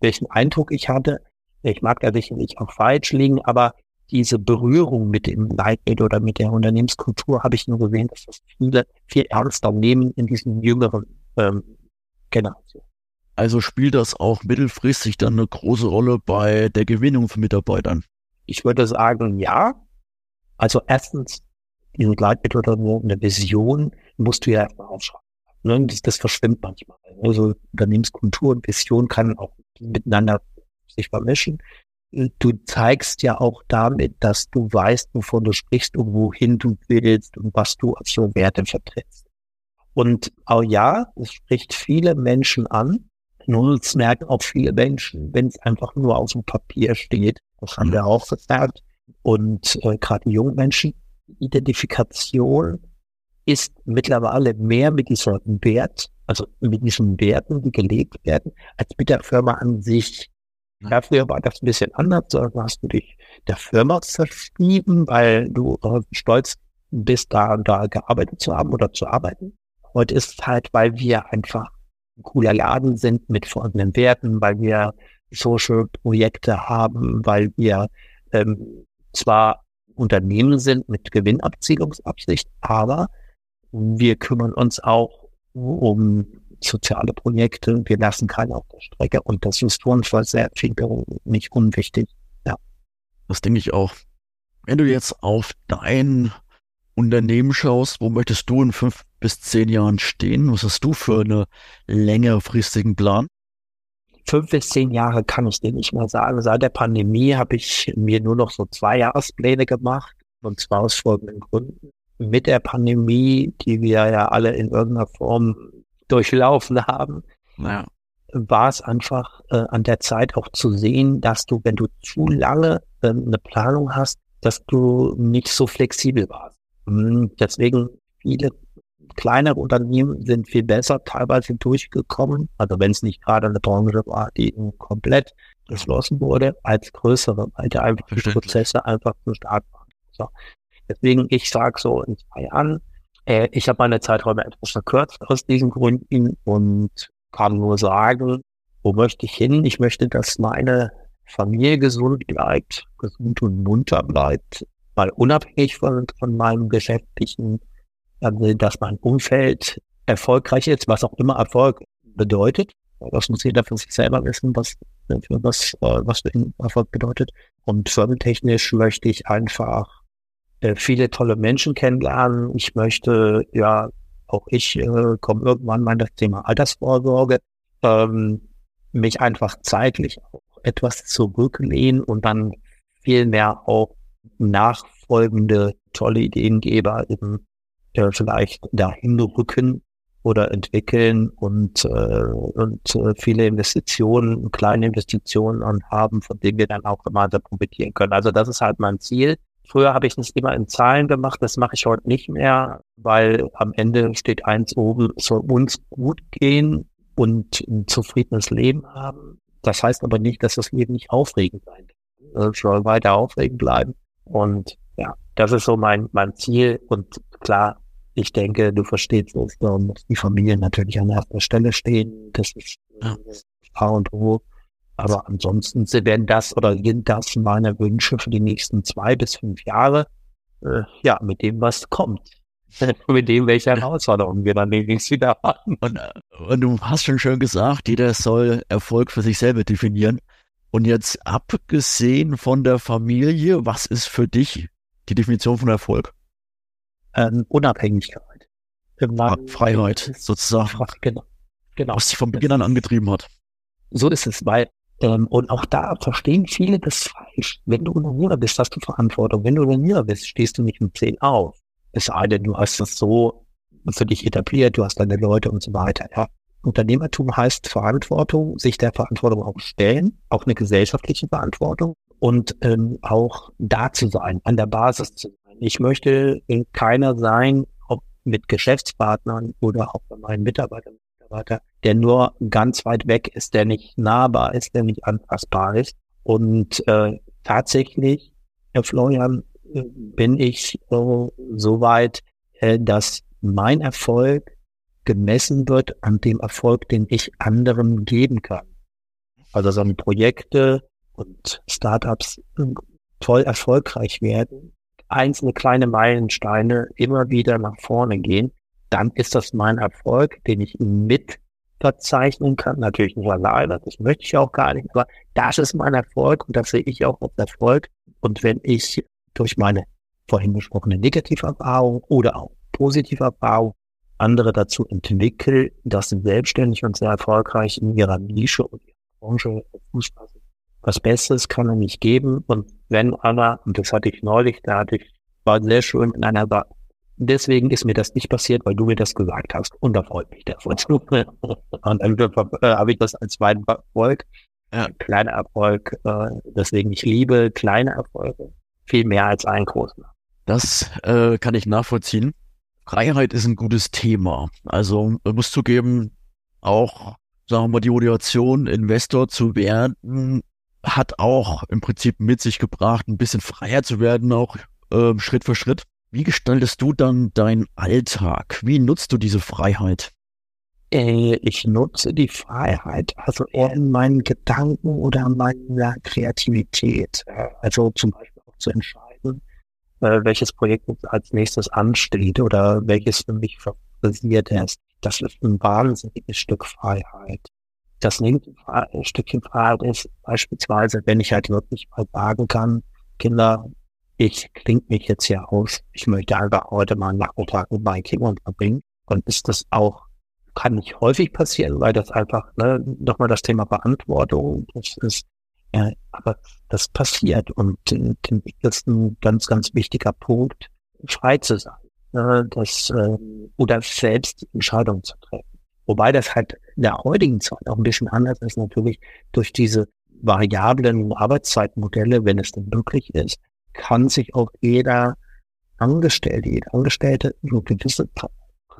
welchen, Eindruck ich hatte, ich mag da sicherlich auch falsch liegen, aber diese Berührung mit dem Leitbild oder mit der Unternehmenskultur habe ich nur gesehen, dass das viele viel ernster nehmen in diesen jüngeren ähm, Generationen. Also spielt das auch mittelfristig dann eine große Rolle bei der Gewinnung von Mitarbeitern? Ich würde sagen, ja. Also erstens, diesen Leitbild oder eine Vision musst du ja erstmal aufschreiben. Ne? Das, das verschwimmt manchmal. Also Unternehmenskultur und Vision kann auch miteinander sich vermischen. Du zeigst ja auch damit, dass du weißt, wovon du sprichst und wohin du willst und was du als so Werte vertrittst. Und auch ja, es spricht viele Menschen an. Nur es merken auch viele Menschen, wenn es einfach nur auf dem Papier steht. Das haben wir auch gesagt. Und äh, gerade junge Menschen, Identifikation ist mittlerweile mehr mit diesem Wert, also mit diesen Werten, die gelebt werden, als mit der Firma an sich. Ja, früher war das ein bisschen anders, da hast du dich der Firma verschrieben, weil du äh, stolz bist, da und da gearbeitet zu haben oder zu arbeiten. Heute ist es halt, weil wir einfach ein cooler Laden sind mit folgenden Werten, weil wir Social-Projekte haben, weil wir ähm, zwar Unternehmen sind mit Gewinnabzielungsabsicht, aber wir kümmern uns auch um soziale Projekte. Wir lassen keinen auf der Strecke und das ist für uns für sehr viel nicht unwichtig. Ja. Das denke ich auch. Wenn du jetzt auf dein Unternehmen schaust, wo möchtest du in fünf bis zehn Jahren stehen? Was hast du für einen längerfristigen Plan? fünf bis zehn Jahre kann ich dir nicht mal sagen. Seit der Pandemie habe ich mir nur noch so zwei Jahrespläne gemacht und zwar aus folgenden Gründen. Mit der Pandemie, die wir ja alle in irgendeiner Form durchlaufen haben, ja. war es einfach äh, an der Zeit auch zu sehen, dass du, wenn du zu lange äh, eine Planung hast, dass du nicht so flexibel warst. Hm, deswegen viele kleinere Unternehmen sind viel besser teilweise durchgekommen, also wenn es nicht gerade eine Branche war, die komplett geschlossen wurde, als größere, weil da einfach die Prozesse einfach zu stark waren. So. Deswegen, ich sage so in zwei Jahren, äh, ich habe meine Zeiträume etwas verkürzt aus diesen Gründen und kann nur sagen, wo möchte ich hin? Ich möchte, dass meine Familie gesund bleibt, gesund und munter bleibt, mal unabhängig von, von meinem geschäftlichen dass mein Umfeld erfolgreich ist, was auch immer Erfolg bedeutet. Das muss jeder für sich selber wissen, was, was, äh, was ihn Erfolg bedeutet. Und firmentechnisch möchte ich einfach äh, viele tolle Menschen kennenlernen. Ich möchte, ja, auch ich äh, komme irgendwann mal in das Thema Altersvorsorge, ähm, mich einfach zeitlich auch etwas zurücklehnen und dann viel mehr auch nachfolgende tolle Ideengeber eben äh, vielleicht dahin rücken oder entwickeln und, äh, und äh, viele Investitionen, kleine Investitionen haben, von denen wir dann auch gemeinsam profitieren können. Also das ist halt mein Ziel. Früher habe ich das immer in Zahlen gemacht, das mache ich heute nicht mehr, weil am Ende steht eins oben, es soll uns gut gehen und ein zufriedenes Leben haben. Das heißt aber nicht, dass das Leben nicht aufregend sein kann. Es soll weiter aufregend bleiben. Und ja, das ist so mein, mein Ziel. Und klar, ich denke, du verstehst es, da muss die Familie natürlich an erster Stelle stehen. Das ist ja. A und O. Aber ansonsten werden das oder sind das meine Wünsche für die nächsten zwei bis fünf Jahre. Äh, ja, mit dem, was kommt. mit dem, welche Herausforderungen wir dann demnächst wieder haben. Und, äh, und du hast schon schön gesagt, jeder soll Erfolg für sich selber definieren. Und jetzt abgesehen von der Familie, was ist für dich die Definition von Erfolg? ähm, Unabhängigkeit. Irgendwann Freiheit, sozusagen. Genau. genau. Was dich von Beginn an angetrieben hat. So ist es, weil, ähm, und auch da verstehen viele das falsch. Wenn du Unternehmer bist, hast du Verantwortung. Wenn du Unternehmer bist, stehst du nicht um 10 auf. Es sei denn, du hast das so für dich etabliert, du hast deine Leute und so weiter. Ja. Unternehmertum heißt Verantwortung, sich der Verantwortung auch stellen, auch eine gesellschaftliche Verantwortung und ähm, auch da zu sein, an der Basis zu sein. Ich möchte keiner sein, ob mit Geschäftspartnern oder auch bei meinen Mitarbeitern, Mitarbeiter, der nur ganz weit weg ist, der nicht nahbar ist, der nicht anfassbar ist. Und äh, tatsächlich, Herr Florian, äh, bin ich äh, so weit, äh, dass mein Erfolg gemessen wird an dem Erfolg, den ich anderen geben kann. Also so Projekte und Startups äh, toll erfolgreich werden, einzelne kleine Meilensteine immer wieder nach vorne gehen, dann ist das mein Erfolg, den ich mit verzeichnen kann. Natürlich nicht alleine, das möchte ich auch gar nicht, aber das ist mein Erfolg und das sehe ich auch als Erfolg. Und wenn ich durch meine vorhin besprochene Negativerfahrung oder auch Positiverfahrung andere dazu entwickle, dass sie selbstständig und sehr erfolgreich in ihrer Nische und ihrer Branche Fuß fassen, was Besseres kann er nicht geben. Und wenn einer, und das hatte ich neulich, da hatte ich, war sehr schön in einer. Deswegen ist mir das nicht passiert, weil du mir das gesagt hast. Und da freut mich der Und dann äh, habe ich das als zweiten Erfolg. Ja. Kleiner Erfolg. Äh, deswegen, ich liebe kleine Erfolge viel mehr als einen großen. Das äh, kann ich nachvollziehen. Freiheit ist ein gutes Thema. Also, muss zugeben, auch, sagen wir mal, die Motivation, Investor zu werden, hat auch im Prinzip mit sich gebracht, ein bisschen freier zu werden, auch äh, Schritt für Schritt. Wie gestaltest du dann deinen Alltag? Wie nutzt du diese Freiheit? Äh, ich nutze die Freiheit also eher in meinen Gedanken oder meiner Kreativität. Also zum Beispiel auch zu entscheiden, äh, welches Projekt als nächstes ansteht oder welches für mich favorisiert ist. Das ist ein wahnsinniges Stück Freiheit das nächste Stückchen Freiheit ist beispielsweise, wenn ich halt wirklich mal sagen kann, Kinder, ich klinge mich jetzt hier aus, ich möchte einfach heute mal einen Nachmittag mit meinen Kindern verbringen, dann ist das auch kann nicht häufig passieren, weil das einfach, ne, nochmal das Thema Verantwortung, das ist, ja, aber das passiert. Und das ist ein ganz, ganz wichtiger Punkt, frei zu sein, ne, das, äh, oder selbst die Entscheidung zu treffen. Wobei das halt in der heutigen Zeit auch ein bisschen anders ist, natürlich durch diese variablen Arbeitszeitmodelle, wenn es denn möglich ist, kann sich auch jeder Angestellte, jede Angestellte so gewisse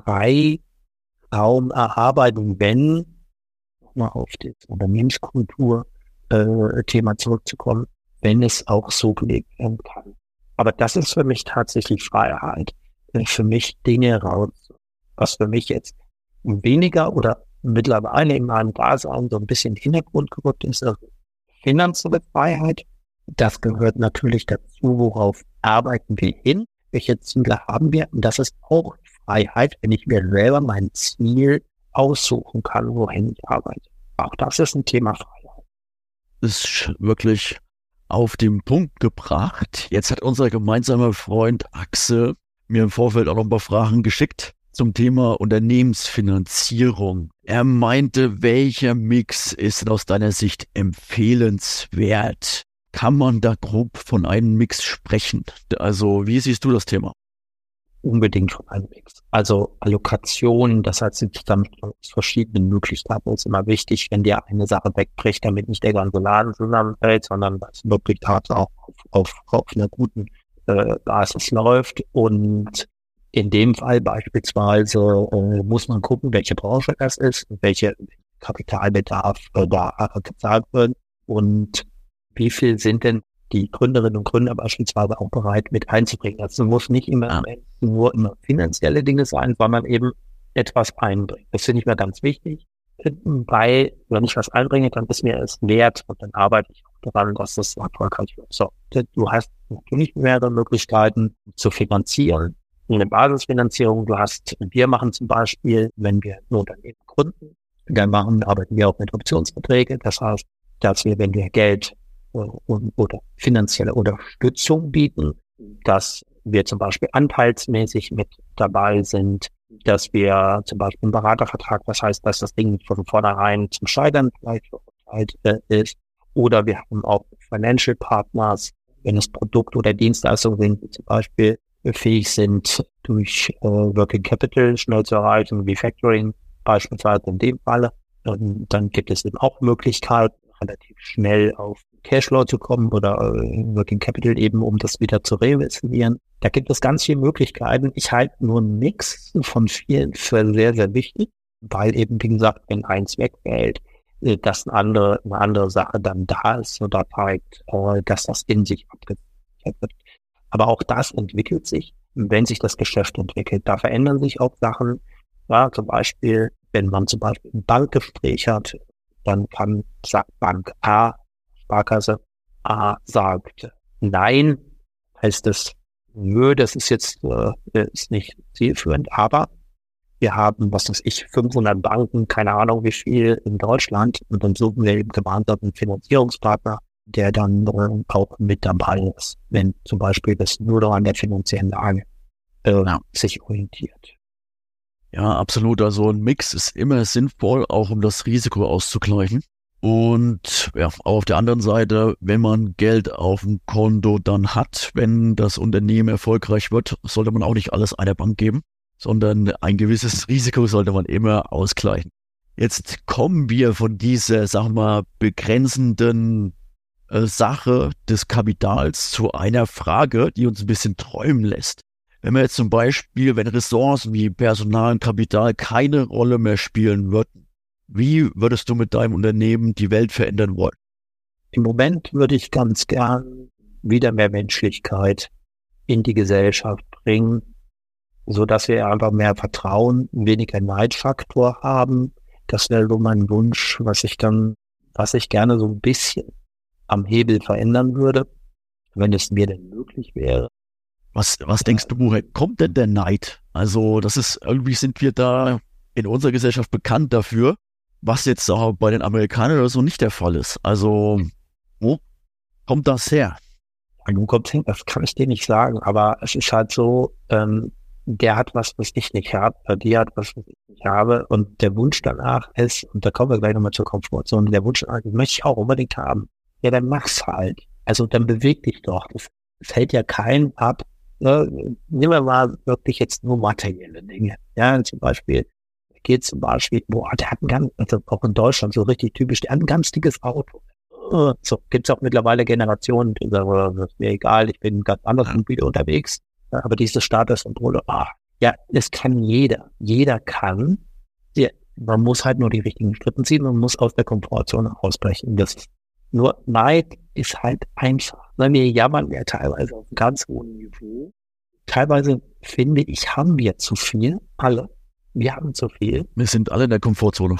Freiraum erarbeiten, wenn, mal auf das Unternehmenskultur äh, zurückzukommen, wenn es auch so gelegt werden kann. Aber das ist für mich tatsächlich Freiheit. Für mich Dinge raus, was für mich jetzt weniger oder mittlerweile in meinem Dasein so ein bisschen Hintergrund gerückt ist, also finanzielle Freiheit. Das gehört natürlich dazu, worauf arbeiten wir hin, welche Ziele haben wir. Und das ist auch Freiheit, wenn ich mir selber mein Ziel aussuchen kann, wohin ich arbeite. Auch das ist ein Thema Freiheit. Ist wirklich auf den Punkt gebracht. Jetzt hat unser gemeinsamer Freund Axel mir im Vorfeld auch noch ein paar Fragen geschickt zum Thema Unternehmensfinanzierung. Er meinte, welcher Mix ist aus deiner Sicht empfehlenswert? Kann man da grob von einem Mix sprechen? Also, wie siehst du das Thema? Unbedingt von einem Mix. Also Allokation, das heißt, sich damit verschiedenen Möglichkeiten ist immer wichtig, wenn dir eine Sache wegbricht, damit nicht der ganze Laden zusammenfällt, sondern das wirklich auch auf, auf, auf einer guten äh, Basis läuft und in dem Fall beispielsweise äh, muss man gucken, welche Branche das ist, welche Kapitalbedarf äh, da gezahlt wird und wie viel sind denn die Gründerinnen und Gründer beispielsweise auch bereit mit einzubringen. Also muss nicht immer ah. nur immer finanzielle Dinge sein, sondern eben etwas einbringen. Das finde ich mir ganz wichtig. Weil, wenn ich was einbringe, dann ist mir es wert und dann arbeite ich auch daran, dass das erfolgreich wird. So, du hast natürlich mehrere Möglichkeiten zu finanzieren eine Basisfinanzierung. Du hast, wir machen zum Beispiel, wenn wir ein Unternehmen gründen, dann machen, arbeiten wir auch mit Optionsverträgen. Das heißt, dass wir, wenn wir Geld oder finanzielle Unterstützung bieten, dass wir zum Beispiel anteilsmäßig mit dabei sind, dass wir zum Beispiel einen Beratervertrag, das heißt, dass das Ding von vornherein zum Scheitern vielleicht verurteilt äh, ist. Oder wir haben auch Financial Partners, wenn es Produkt oder Dienstleistungen sind, wie zum Beispiel fähig sind, durch äh, Working Capital schnell zu erreichen, wie Factoring beispielsweise in dem Falle. Und dann gibt es eben auch Möglichkeiten, relativ schnell auf Cashflow zu kommen oder äh, Working Capital eben, um das wieder zu reinvestieren. Da gibt es ganz viele Möglichkeiten. Ich halte nur Mix von vielen für sehr, sehr wichtig, weil eben, wie gesagt, wenn eins wegfällt, äh, dass eine andere, eine andere Sache dann da ist oder zeigt, äh, dass das in sich abgesichert wird. Aber auch das entwickelt sich, wenn sich das Geschäft entwickelt. Da verändern sich auch Sachen. Ja, zum Beispiel, wenn man zum Beispiel ein Bankgespräch hat, dann kann, sagt Bank A, Sparkasse A sagt Nein, heißt es, nö, das ist jetzt äh, ist nicht zielführend, aber wir haben, was weiß ich, 500 Banken, keine Ahnung wie viel in Deutschland und dann suchen wir eben gemeinsam einen Finanzierungspartner der dann auch mit dabei ist, wenn zum Beispiel das nur noch an der finanziellen Lage äh, ja. sich orientiert. Ja, absolut. Also ein Mix ist immer sinnvoll, auch um das Risiko auszugleichen. Und ja, auch auf der anderen Seite, wenn man Geld auf dem Konto dann hat, wenn das Unternehmen erfolgreich wird, sollte man auch nicht alles einer Bank geben, sondern ein gewisses Risiko sollte man immer ausgleichen. Jetzt kommen wir von dieser, sagen wir mal, begrenzenden äh, Sache des Kapitals zu einer Frage, die uns ein bisschen träumen lässt. Wenn wir jetzt zum Beispiel, wenn Ressourcen wie Personal und Kapital keine Rolle mehr spielen würden, wie würdest du mit deinem Unternehmen die Welt verändern wollen? Im Moment würde ich ganz gern wieder mehr Menschlichkeit in die Gesellschaft bringen, so dass wir einfach mehr Vertrauen, weniger Neidfaktor haben. Das wäre so mein Wunsch, was ich dann, was ich gerne so ein bisschen am Hebel verändern würde, wenn es mir denn möglich wäre. Was, was denkst du, woher kommt denn der Neid? Also, das ist, irgendwie sind wir da in unserer Gesellschaft bekannt dafür, was jetzt auch bei den Amerikanern oder so nicht der Fall ist. Also, wo kommt das her? Wo kommt hin? Das kann ich dir nicht sagen, aber es ist halt so, ähm, der hat was, was ich nicht habe, oder die hat was, was ich nicht habe. Und der Wunsch danach ist, und da kommen wir gleich nochmal zur Komfortzone, der Wunsch danach, möchte ich auch unbedingt haben. Ja, dann mach's halt. Also dann beweg dich doch. Das, hält ja keinen ab. Ne? Nehmen wir mal wirklich jetzt nur materielle Dinge. Ja, zum Beispiel, geht zum Beispiel, boah, der hat ein ganz, also auch in Deutschland so richtig typisch, der hat ein ganz dickes Auto. So, gibt's auch mittlerweile Generationen, die sagen, oh, das ist mir egal, ich bin ganz anders wieder unterwegs. Aber diese Statussymbole, ah, ja, das kann jeder. Jeder kann. Ja, man muss halt nur die richtigen Schritte ziehen und muss aus der Komfortzone ausbrechen. Das ist nur Neid ist halt einfach. Wir jammern ja teilweise auf einem ganz hohen Niveau. Teilweise finde ich, haben wir zu viel. Alle. Wir haben zu viel. Wir sind alle in der Komfortzone.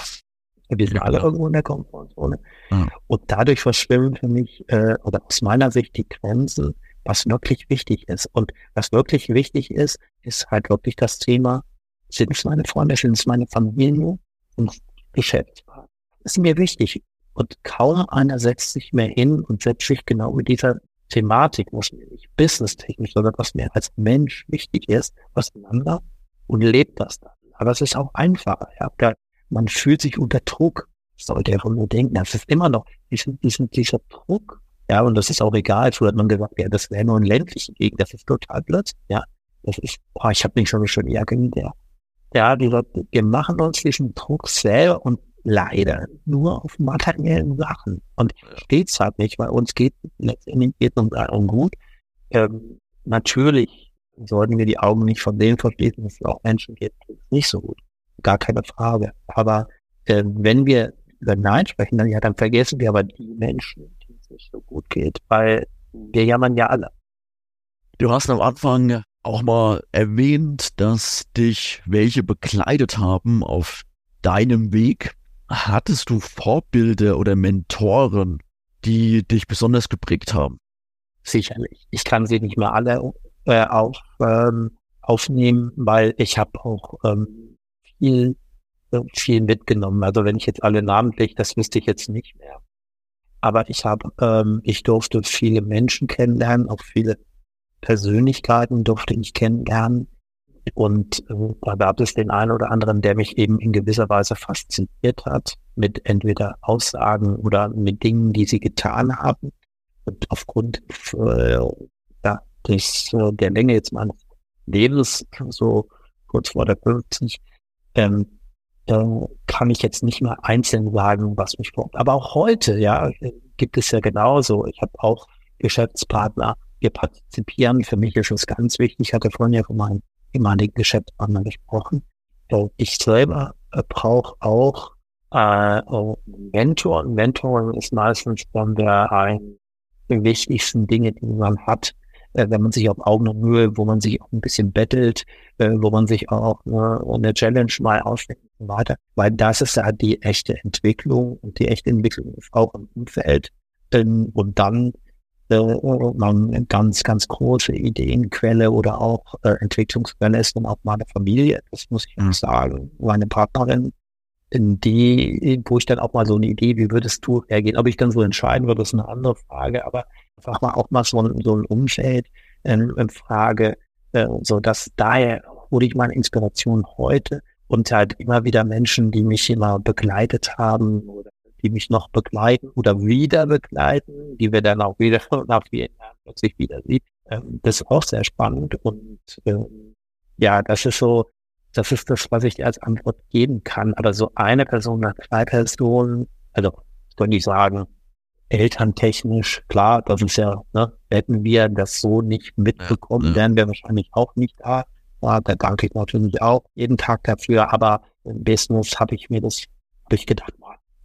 Wir sind ja, alle irgendwo in der Komfortzone. Ja. Und dadurch verschwimmen für mich, äh, oder aus meiner Sicht, die Grenzen was wirklich wichtig ist. Und was wirklich wichtig ist, ist halt wirklich das Thema, sind es meine Freunde, sind es meine Familie und Geschäftspartner. Das ist mir wichtig. Und kaum einer setzt sich mehr hin und setzt sich genau mit dieser Thematik, was mir nicht businesstechnisch, sondern was mir als Mensch wichtig ist, auseinander und lebt das dann. Aber es ist auch einfacher. Ja. Da, man fühlt sich unter Druck. Sollte er wohl nur denken, das ist immer noch diesen, diesen, dieser Druck, ja, und das ist auch egal. Früher hat man gesagt, ja, das wäre nur ein ländliche Gegend. Das ist total blöd. Ja, das ist, boah, ich habe mich schon schon ärgert. Ja, ja, die Leute, wir machen uns diesen Druck selber und leider nur auf materiellen Sachen. Und steht's halt nicht, weil uns geht letztendlich geht uns allen gut. Ähm, natürlich sollten wir die Augen nicht von denen verschließen, dass es auch Menschen gibt, nicht so gut. Gar keine Frage. Aber äh, wenn wir über Nein sprechen, dann ja, dann vergessen wir aber die Menschen, es nicht so gut geht, weil wir jammern ja alle. Du hast am Anfang auch mal erwähnt, dass dich welche begleitet haben auf deinem Weg. Hattest du Vorbilder oder Mentoren, die dich besonders geprägt haben? Sicherlich. Ich kann sie nicht mehr alle äh, auf, ähm, aufnehmen, weil ich habe auch ähm, viel, äh, viel mitgenommen. Also wenn ich jetzt alle namentlich, das wüsste ich jetzt nicht mehr. Aber ich habe, ähm, ich durfte viele Menschen kennenlernen, auch viele Persönlichkeiten durfte ich kennenlernen. Und äh, da gab es den einen oder anderen, der mich eben in gewisser Weise fasziniert hat, mit entweder Aussagen oder mit Dingen, die sie getan haben. Und aufgrund äh, ja, des, äh, der Länge jetzt meines Lebens, so kurz vor der 50, ähm, äh, kann ich jetzt nicht mehr einzeln sagen, was mich braucht. Aber auch heute, ja, gibt es ja genauso. Ich habe auch Geschäftspartner, wir partizipieren. Für mich ist es ganz wichtig, ich hatte vorhin ja von meinem ehemaligen Geschäftspartner gesprochen. Ich selber äh, brauche auch äh, Mentor. Mentoring ist meistens dann der ein der wichtigsten Dinge, die man hat, äh, wenn man sich auf Augen und Mühe, wo man sich auch ein bisschen bettelt, äh, wo man sich auch äh, eine Challenge mal ausdenkt und so weiter. Weil das ist ja die echte Entwicklung und die echte Entwicklung ist auch im Umfeld. Ähm, und dann äh, man eine ganz, ganz große Ideenquelle oder auch äh, Entwicklungsquelle ist dann auch meine Familie. Das muss ich auch mhm. sagen. Meine Partnerin, in die, wo ich dann auch mal so eine Idee, wie würdest du reagieren? Ob ich dann so entscheiden würde, ist eine andere Frage, aber einfach mal auch mal so ein, so ein Umfeld ähm, in Frage, äh, so dass daher wurde ich meine Inspiration heute und halt immer wieder Menschen, die mich immer begleitet haben oder die mich noch begleiten oder wieder begleiten, die wir dann auch wieder nach vielen Jahren plötzlich wieder sieht. Ähm, das ist auch sehr spannend und ähm, ja, das ist so, das ist das, was ich dir als Antwort geben kann. Aber so eine Person nach zwei Personen, also könnte ich sagen, elterntechnisch, klar, das ist ja, ne, hätten wir das so nicht mitbekommen, ja, ja. wären wir wahrscheinlich auch nicht da. Ja, da danke ich natürlich auch jeden Tag dafür, aber im Business habe ich mir das, habe ich gedacht,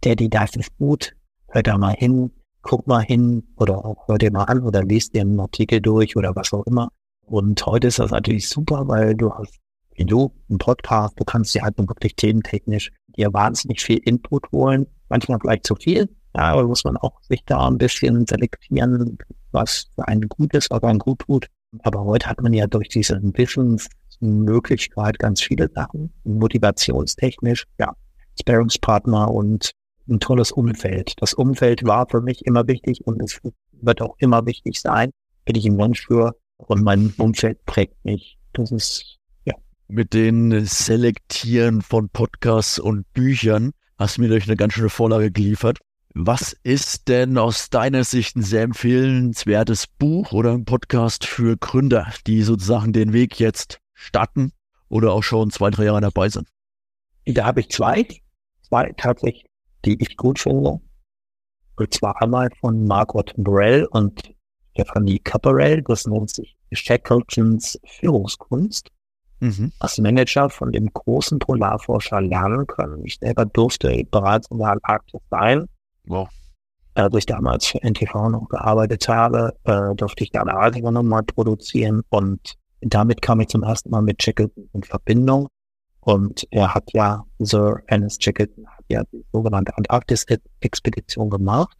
Daddy, das ist gut, hör da mal hin, guck mal hin oder auch hör dir mal an oder liest dir einen Artikel durch oder was auch immer. Und heute ist das natürlich super, weil du hast, wie du, einen Podcast, du kannst dir halt wirklich thementechnisch dir wahnsinnig viel Input holen, manchmal vielleicht zu viel, ja, aber muss man auch sich da ein bisschen selektieren, was für einen gut ist, was einen gut tut. Aber heute hat man ja durch diese Wissensmöglichkeit ganz viele Sachen, motivationstechnisch, ja, Sparringspartner und ein tolles Umfeld. Das Umfeld war für mich immer wichtig und es wird auch immer wichtig sein. Bin ich ein Mensch für und mein Umfeld prägt mich. Das ist, mit den Selektieren von Podcasts und Büchern hast mir durch eine ganz schöne Vorlage geliefert. Was ist denn aus deiner Sicht ein sehr empfehlenswertes Buch oder ein Podcast für Gründer, die sozusagen den Weg jetzt starten oder auch schon zwei, drei Jahre dabei sind? Da habe ich zwei, zwei tatsächlich, die ich gut finde. Und zwar einmal von Margot Burrell und Stephanie Caparel. Das nennt sich Shackletons Führungskunst. Mhm. Als Manager von dem großen Polarforscher lernen können. Ich selber durfte bereits in der Antarktis sein. Wow. Äh, ich damals für NTV noch gearbeitet habe, äh, durfte ich da eine nochmal produzieren und damit kam ich zum ersten Mal mit Shackleton in Verbindung. Und er hat ja, Sir Ernest Shackleton hat ja die sogenannte Antarktis-Expedition gemacht.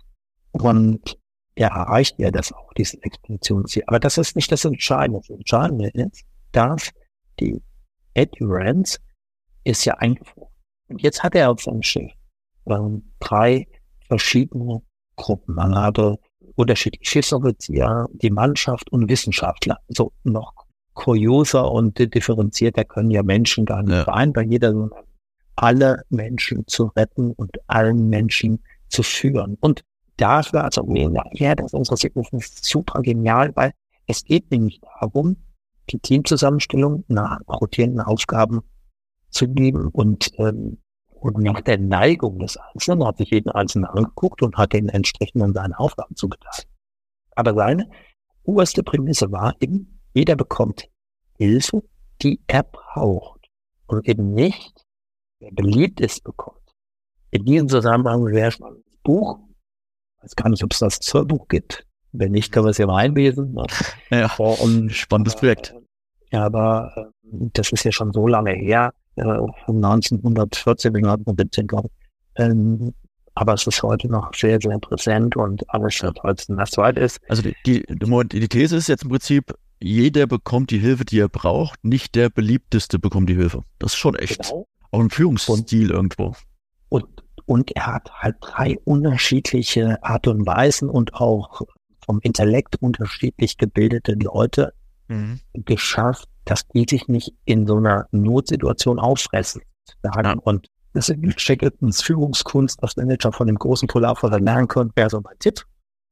Und er erreicht ja das auch, diese Expeditionsziel. Aber das ist nicht das Entscheidende. Das Entscheidende ist, dass die Endurance ist ja eingefroren. Und jetzt hat er auf seinem Schiff ähm, drei verschiedene Gruppen. Man hatte unterschiedliche Schiffsoffizier, die Mannschaft und Wissenschaftler. So noch kurioser und differenzierter können ja Menschen gar nicht ja. vereinbar. Jeder, alle Menschen zu retten und allen Menschen zu führen. Und dafür, also ja, das interessiert mich super genial, weil es geht nämlich darum, die Teamzusammenstellung nach rotierenden Aufgaben zu geben und, ähm, und nach der Neigung des Einzelnen hat sich jeden Einzelnen angeguckt und hat den entsprechenden seine Aufgaben zugeteilt. Aber seine oberste Prämisse war eben, jeder bekommt Hilfe, die er braucht und eben nicht, wer beliebt ist, bekommt. In diesem Zusammenhang wäre schon ein Buch, ich weiß gar nicht, ob es das Zollbuch gibt. Wenn nicht, können wir es ja mal einlesen. Ne? Ja, und, spannendes Projekt. Ja, aber äh, das ist ja schon so lange her, äh, von 1914 bis 1917, glaube ich. Ähm, aber es ist heute noch sehr, sehr präsent und alles wird heute das zweite ist. Also die, die, die These ist jetzt im Prinzip, jeder bekommt die Hilfe, die er braucht, nicht der beliebteste bekommt die Hilfe. Das ist schon echt genau. auch ein Führungsstil und, irgendwo. Und, und er hat halt drei unterschiedliche Art und Weisen und auch vom Intellekt unterschiedlich gebildete Leute mhm. geschafft, dass die sich nicht in so einer Notsituation auffressen. Ja. Und das ist Shackletons Führungskunst, was Manager von dem großen Polarforscher lernen können, wäre so mein Tipp.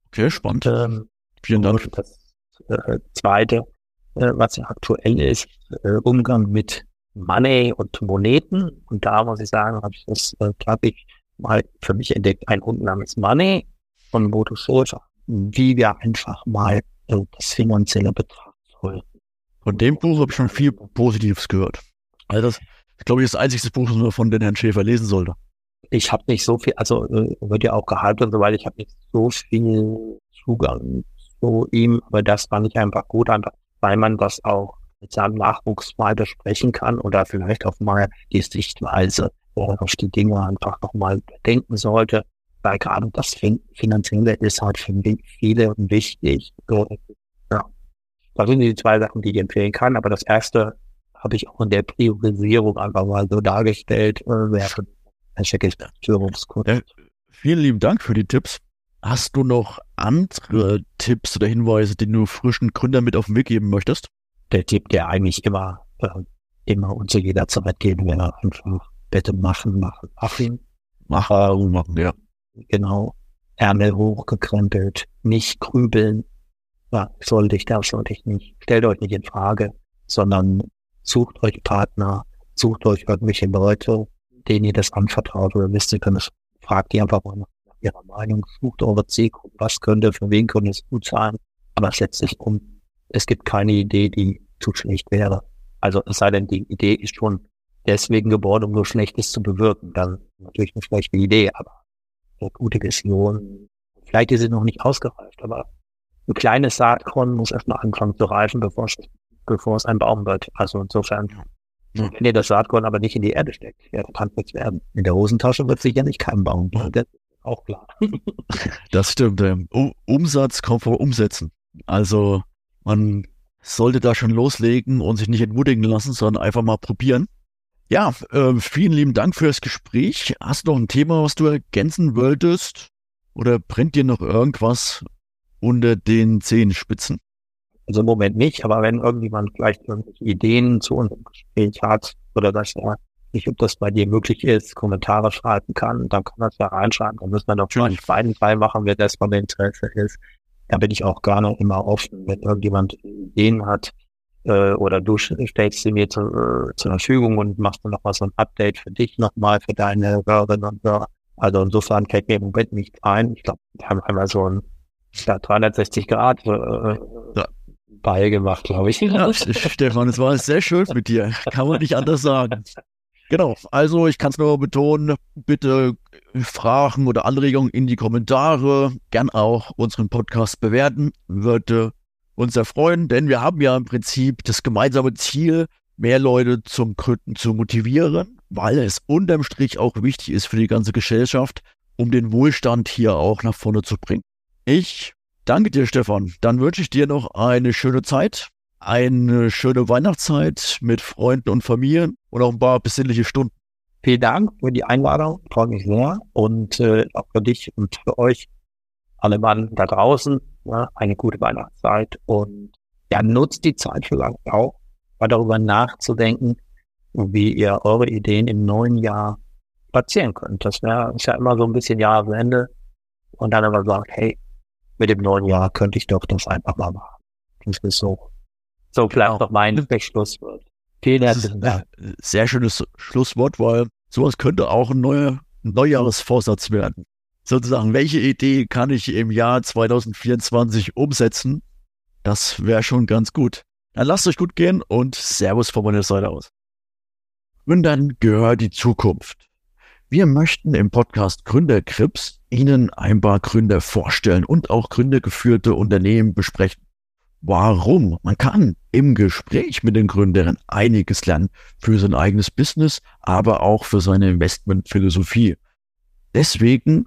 Okay, spannend. Ähm, Vielen Dank. Das äh, Zweite, äh, was ja aktuell ist, äh, Umgang mit Money und Moneten. Und da muss ich sagen, habe ich das, äh, glaube ich, mal für mich entdeckt, ein Hund namens Money von Bodo Schulter, wie wir einfach mal äh, das Finanzielle betrachten sollten. Von dem Buch habe ich schon viel Positives gehört. Also das ist, glaube ich, das einzige Buch, das man von den Herrn Schäfer lesen sollte. Ich habe nicht so viel, also äh, wird ja auch gehalten und so ich habe nicht so viel Zugang zu ihm, aber das fand ich einfach gut, einfach weil man das auch mit seinem Nachwuchs mal besprechen kann oder vielleicht auch mal die Sichtweise auf die Dinge einfach nochmal denken sollte. Weil gerade das fin Finanzielle ist halt für viele wichtig. Ja. Das sind die zwei Sachen, die ich empfehlen kann. Aber das erste habe ich auch in der Priorisierung einfach mal so dargestellt, äh, während der Führungskunst. Ja, vielen lieben Dank für die Tipps. Hast du noch andere Tipps oder Hinweise, die du frischen Gründern mit auf den Weg geben möchtest? Der Tipp, der eigentlich immer, äh, immer und zu jeder Zeit geben wäre, einfach bitte machen, machen, machen. Machen, machen, ja. Genau. Ärmel hochgekrempelt, nicht grübeln. Ja, sollte ich, das sollte ich nicht. Stellt euch nicht in Frage, sondern sucht euch Partner, sucht euch irgendwelche Leute, denen ihr das anvertraut oder wisst, ihr könnt es, fragt die einfach mal nach ihrer Meinung, sucht eure Zielgruppe, was könnte, für wen könnte es gut sein, aber setzt sich um. Es gibt keine Idee, die zu schlecht wäre. Also es sei denn, die Idee ist schon deswegen geboren, um so Schlechtes zu bewirken. Dann natürlich eine schlechte Idee, aber gute Vision. Vielleicht ist sie noch nicht ausgereift, aber ein kleines Saatkorn muss erst mal anfangen zu reifen, bevor es, bevor es ein Baum wird. Also insofern, ja. wenn ihr das Saatkorn aber nicht in die Erde steckt, ja, dann kann es nichts werden. In der Hosentasche wird sicher nicht kein Baum. Das auch klar. das stimmt. Um, Umsatz kommt vor Umsetzen. Also man sollte da schon loslegen und sich nicht entmutigen lassen, sondern einfach mal probieren. Ja, äh, vielen lieben Dank für das Gespräch. Hast du noch ein Thema, was du ergänzen wolltest? Oder brennt dir noch irgendwas unter den Zehenspitzen? Also im Moment nicht, aber wenn irgendjemand vielleicht irgendwelche Ideen zu unserem Gespräch hat oder dass er nicht, ob das bei dir möglich ist, Kommentare schreiben kann, dann kann das ja reinschreiben. Dann müssen wir doch vielleicht beiden Fall machen, wenn das von Interesse ist. Da bin ich auch gerne immer offen, wenn irgendjemand Ideen hat äh, oder du stellst sie mir zu, äh, zur Verfügung und machst dann nochmal so ein Update für dich nochmal, für deine Hörerinnen und Hörer. Also insofern fällt mir im Moment nichts ein. Ich glaube, wir haben einmal so ein ja, 360 Grad äh, ja. Ball gemacht, glaube ich. Ja, Stefan, es war sehr schön mit dir. Kann man nicht anders sagen. Genau, also ich kann es nur betonen, bitte Fragen oder Anregungen in die Kommentare, gern auch unseren Podcast bewerten, würde uns sehr freuen, denn wir haben ja im Prinzip das gemeinsame Ziel, mehr Leute zum Gründen zu motivieren, weil es unterm Strich auch wichtig ist für die ganze Gesellschaft, um den Wohlstand hier auch nach vorne zu bringen. Ich danke dir, Stefan. Dann wünsche ich dir noch eine schöne Zeit eine schöne Weihnachtszeit mit Freunden und Familien und auch ein paar besinnliche Stunden. Vielen Dank für die Einladung, freue mich sehr und äh, auch für dich und für euch, alle Mann da draußen, ja, eine gute Weihnachtszeit und ja, nutzt die Zeit vielleicht auch, mal darüber nachzudenken, wie ihr eure Ideen im neuen Jahr platzieren könnt. Das wäre ist ja immer so ein bisschen Jahresende und dann aber sagt, hey, mit dem neuen Jahr könnte ich doch das einfach mal machen. Das ist so so vielleicht genau. noch mein Schlusswort. Vielen herzlichen Dank. Sehr schönes Schlusswort, weil sowas könnte auch ein neuer Neujahresvorsatz werden. Sozusagen, welche Idee kann ich im Jahr 2024 umsetzen? Das wäre schon ganz gut. Dann lasst euch gut gehen und Servus von meiner Seite aus. Und dann gehört die Zukunft. Wir möchten im Podcast Gründerkrips Ihnen ein paar Gründer vorstellen und auch gründergeführte Unternehmen besprechen. Warum? Man kann im Gespräch mit den Gründern einiges lernen für sein eigenes Business, aber auch für seine Investmentphilosophie. Deswegen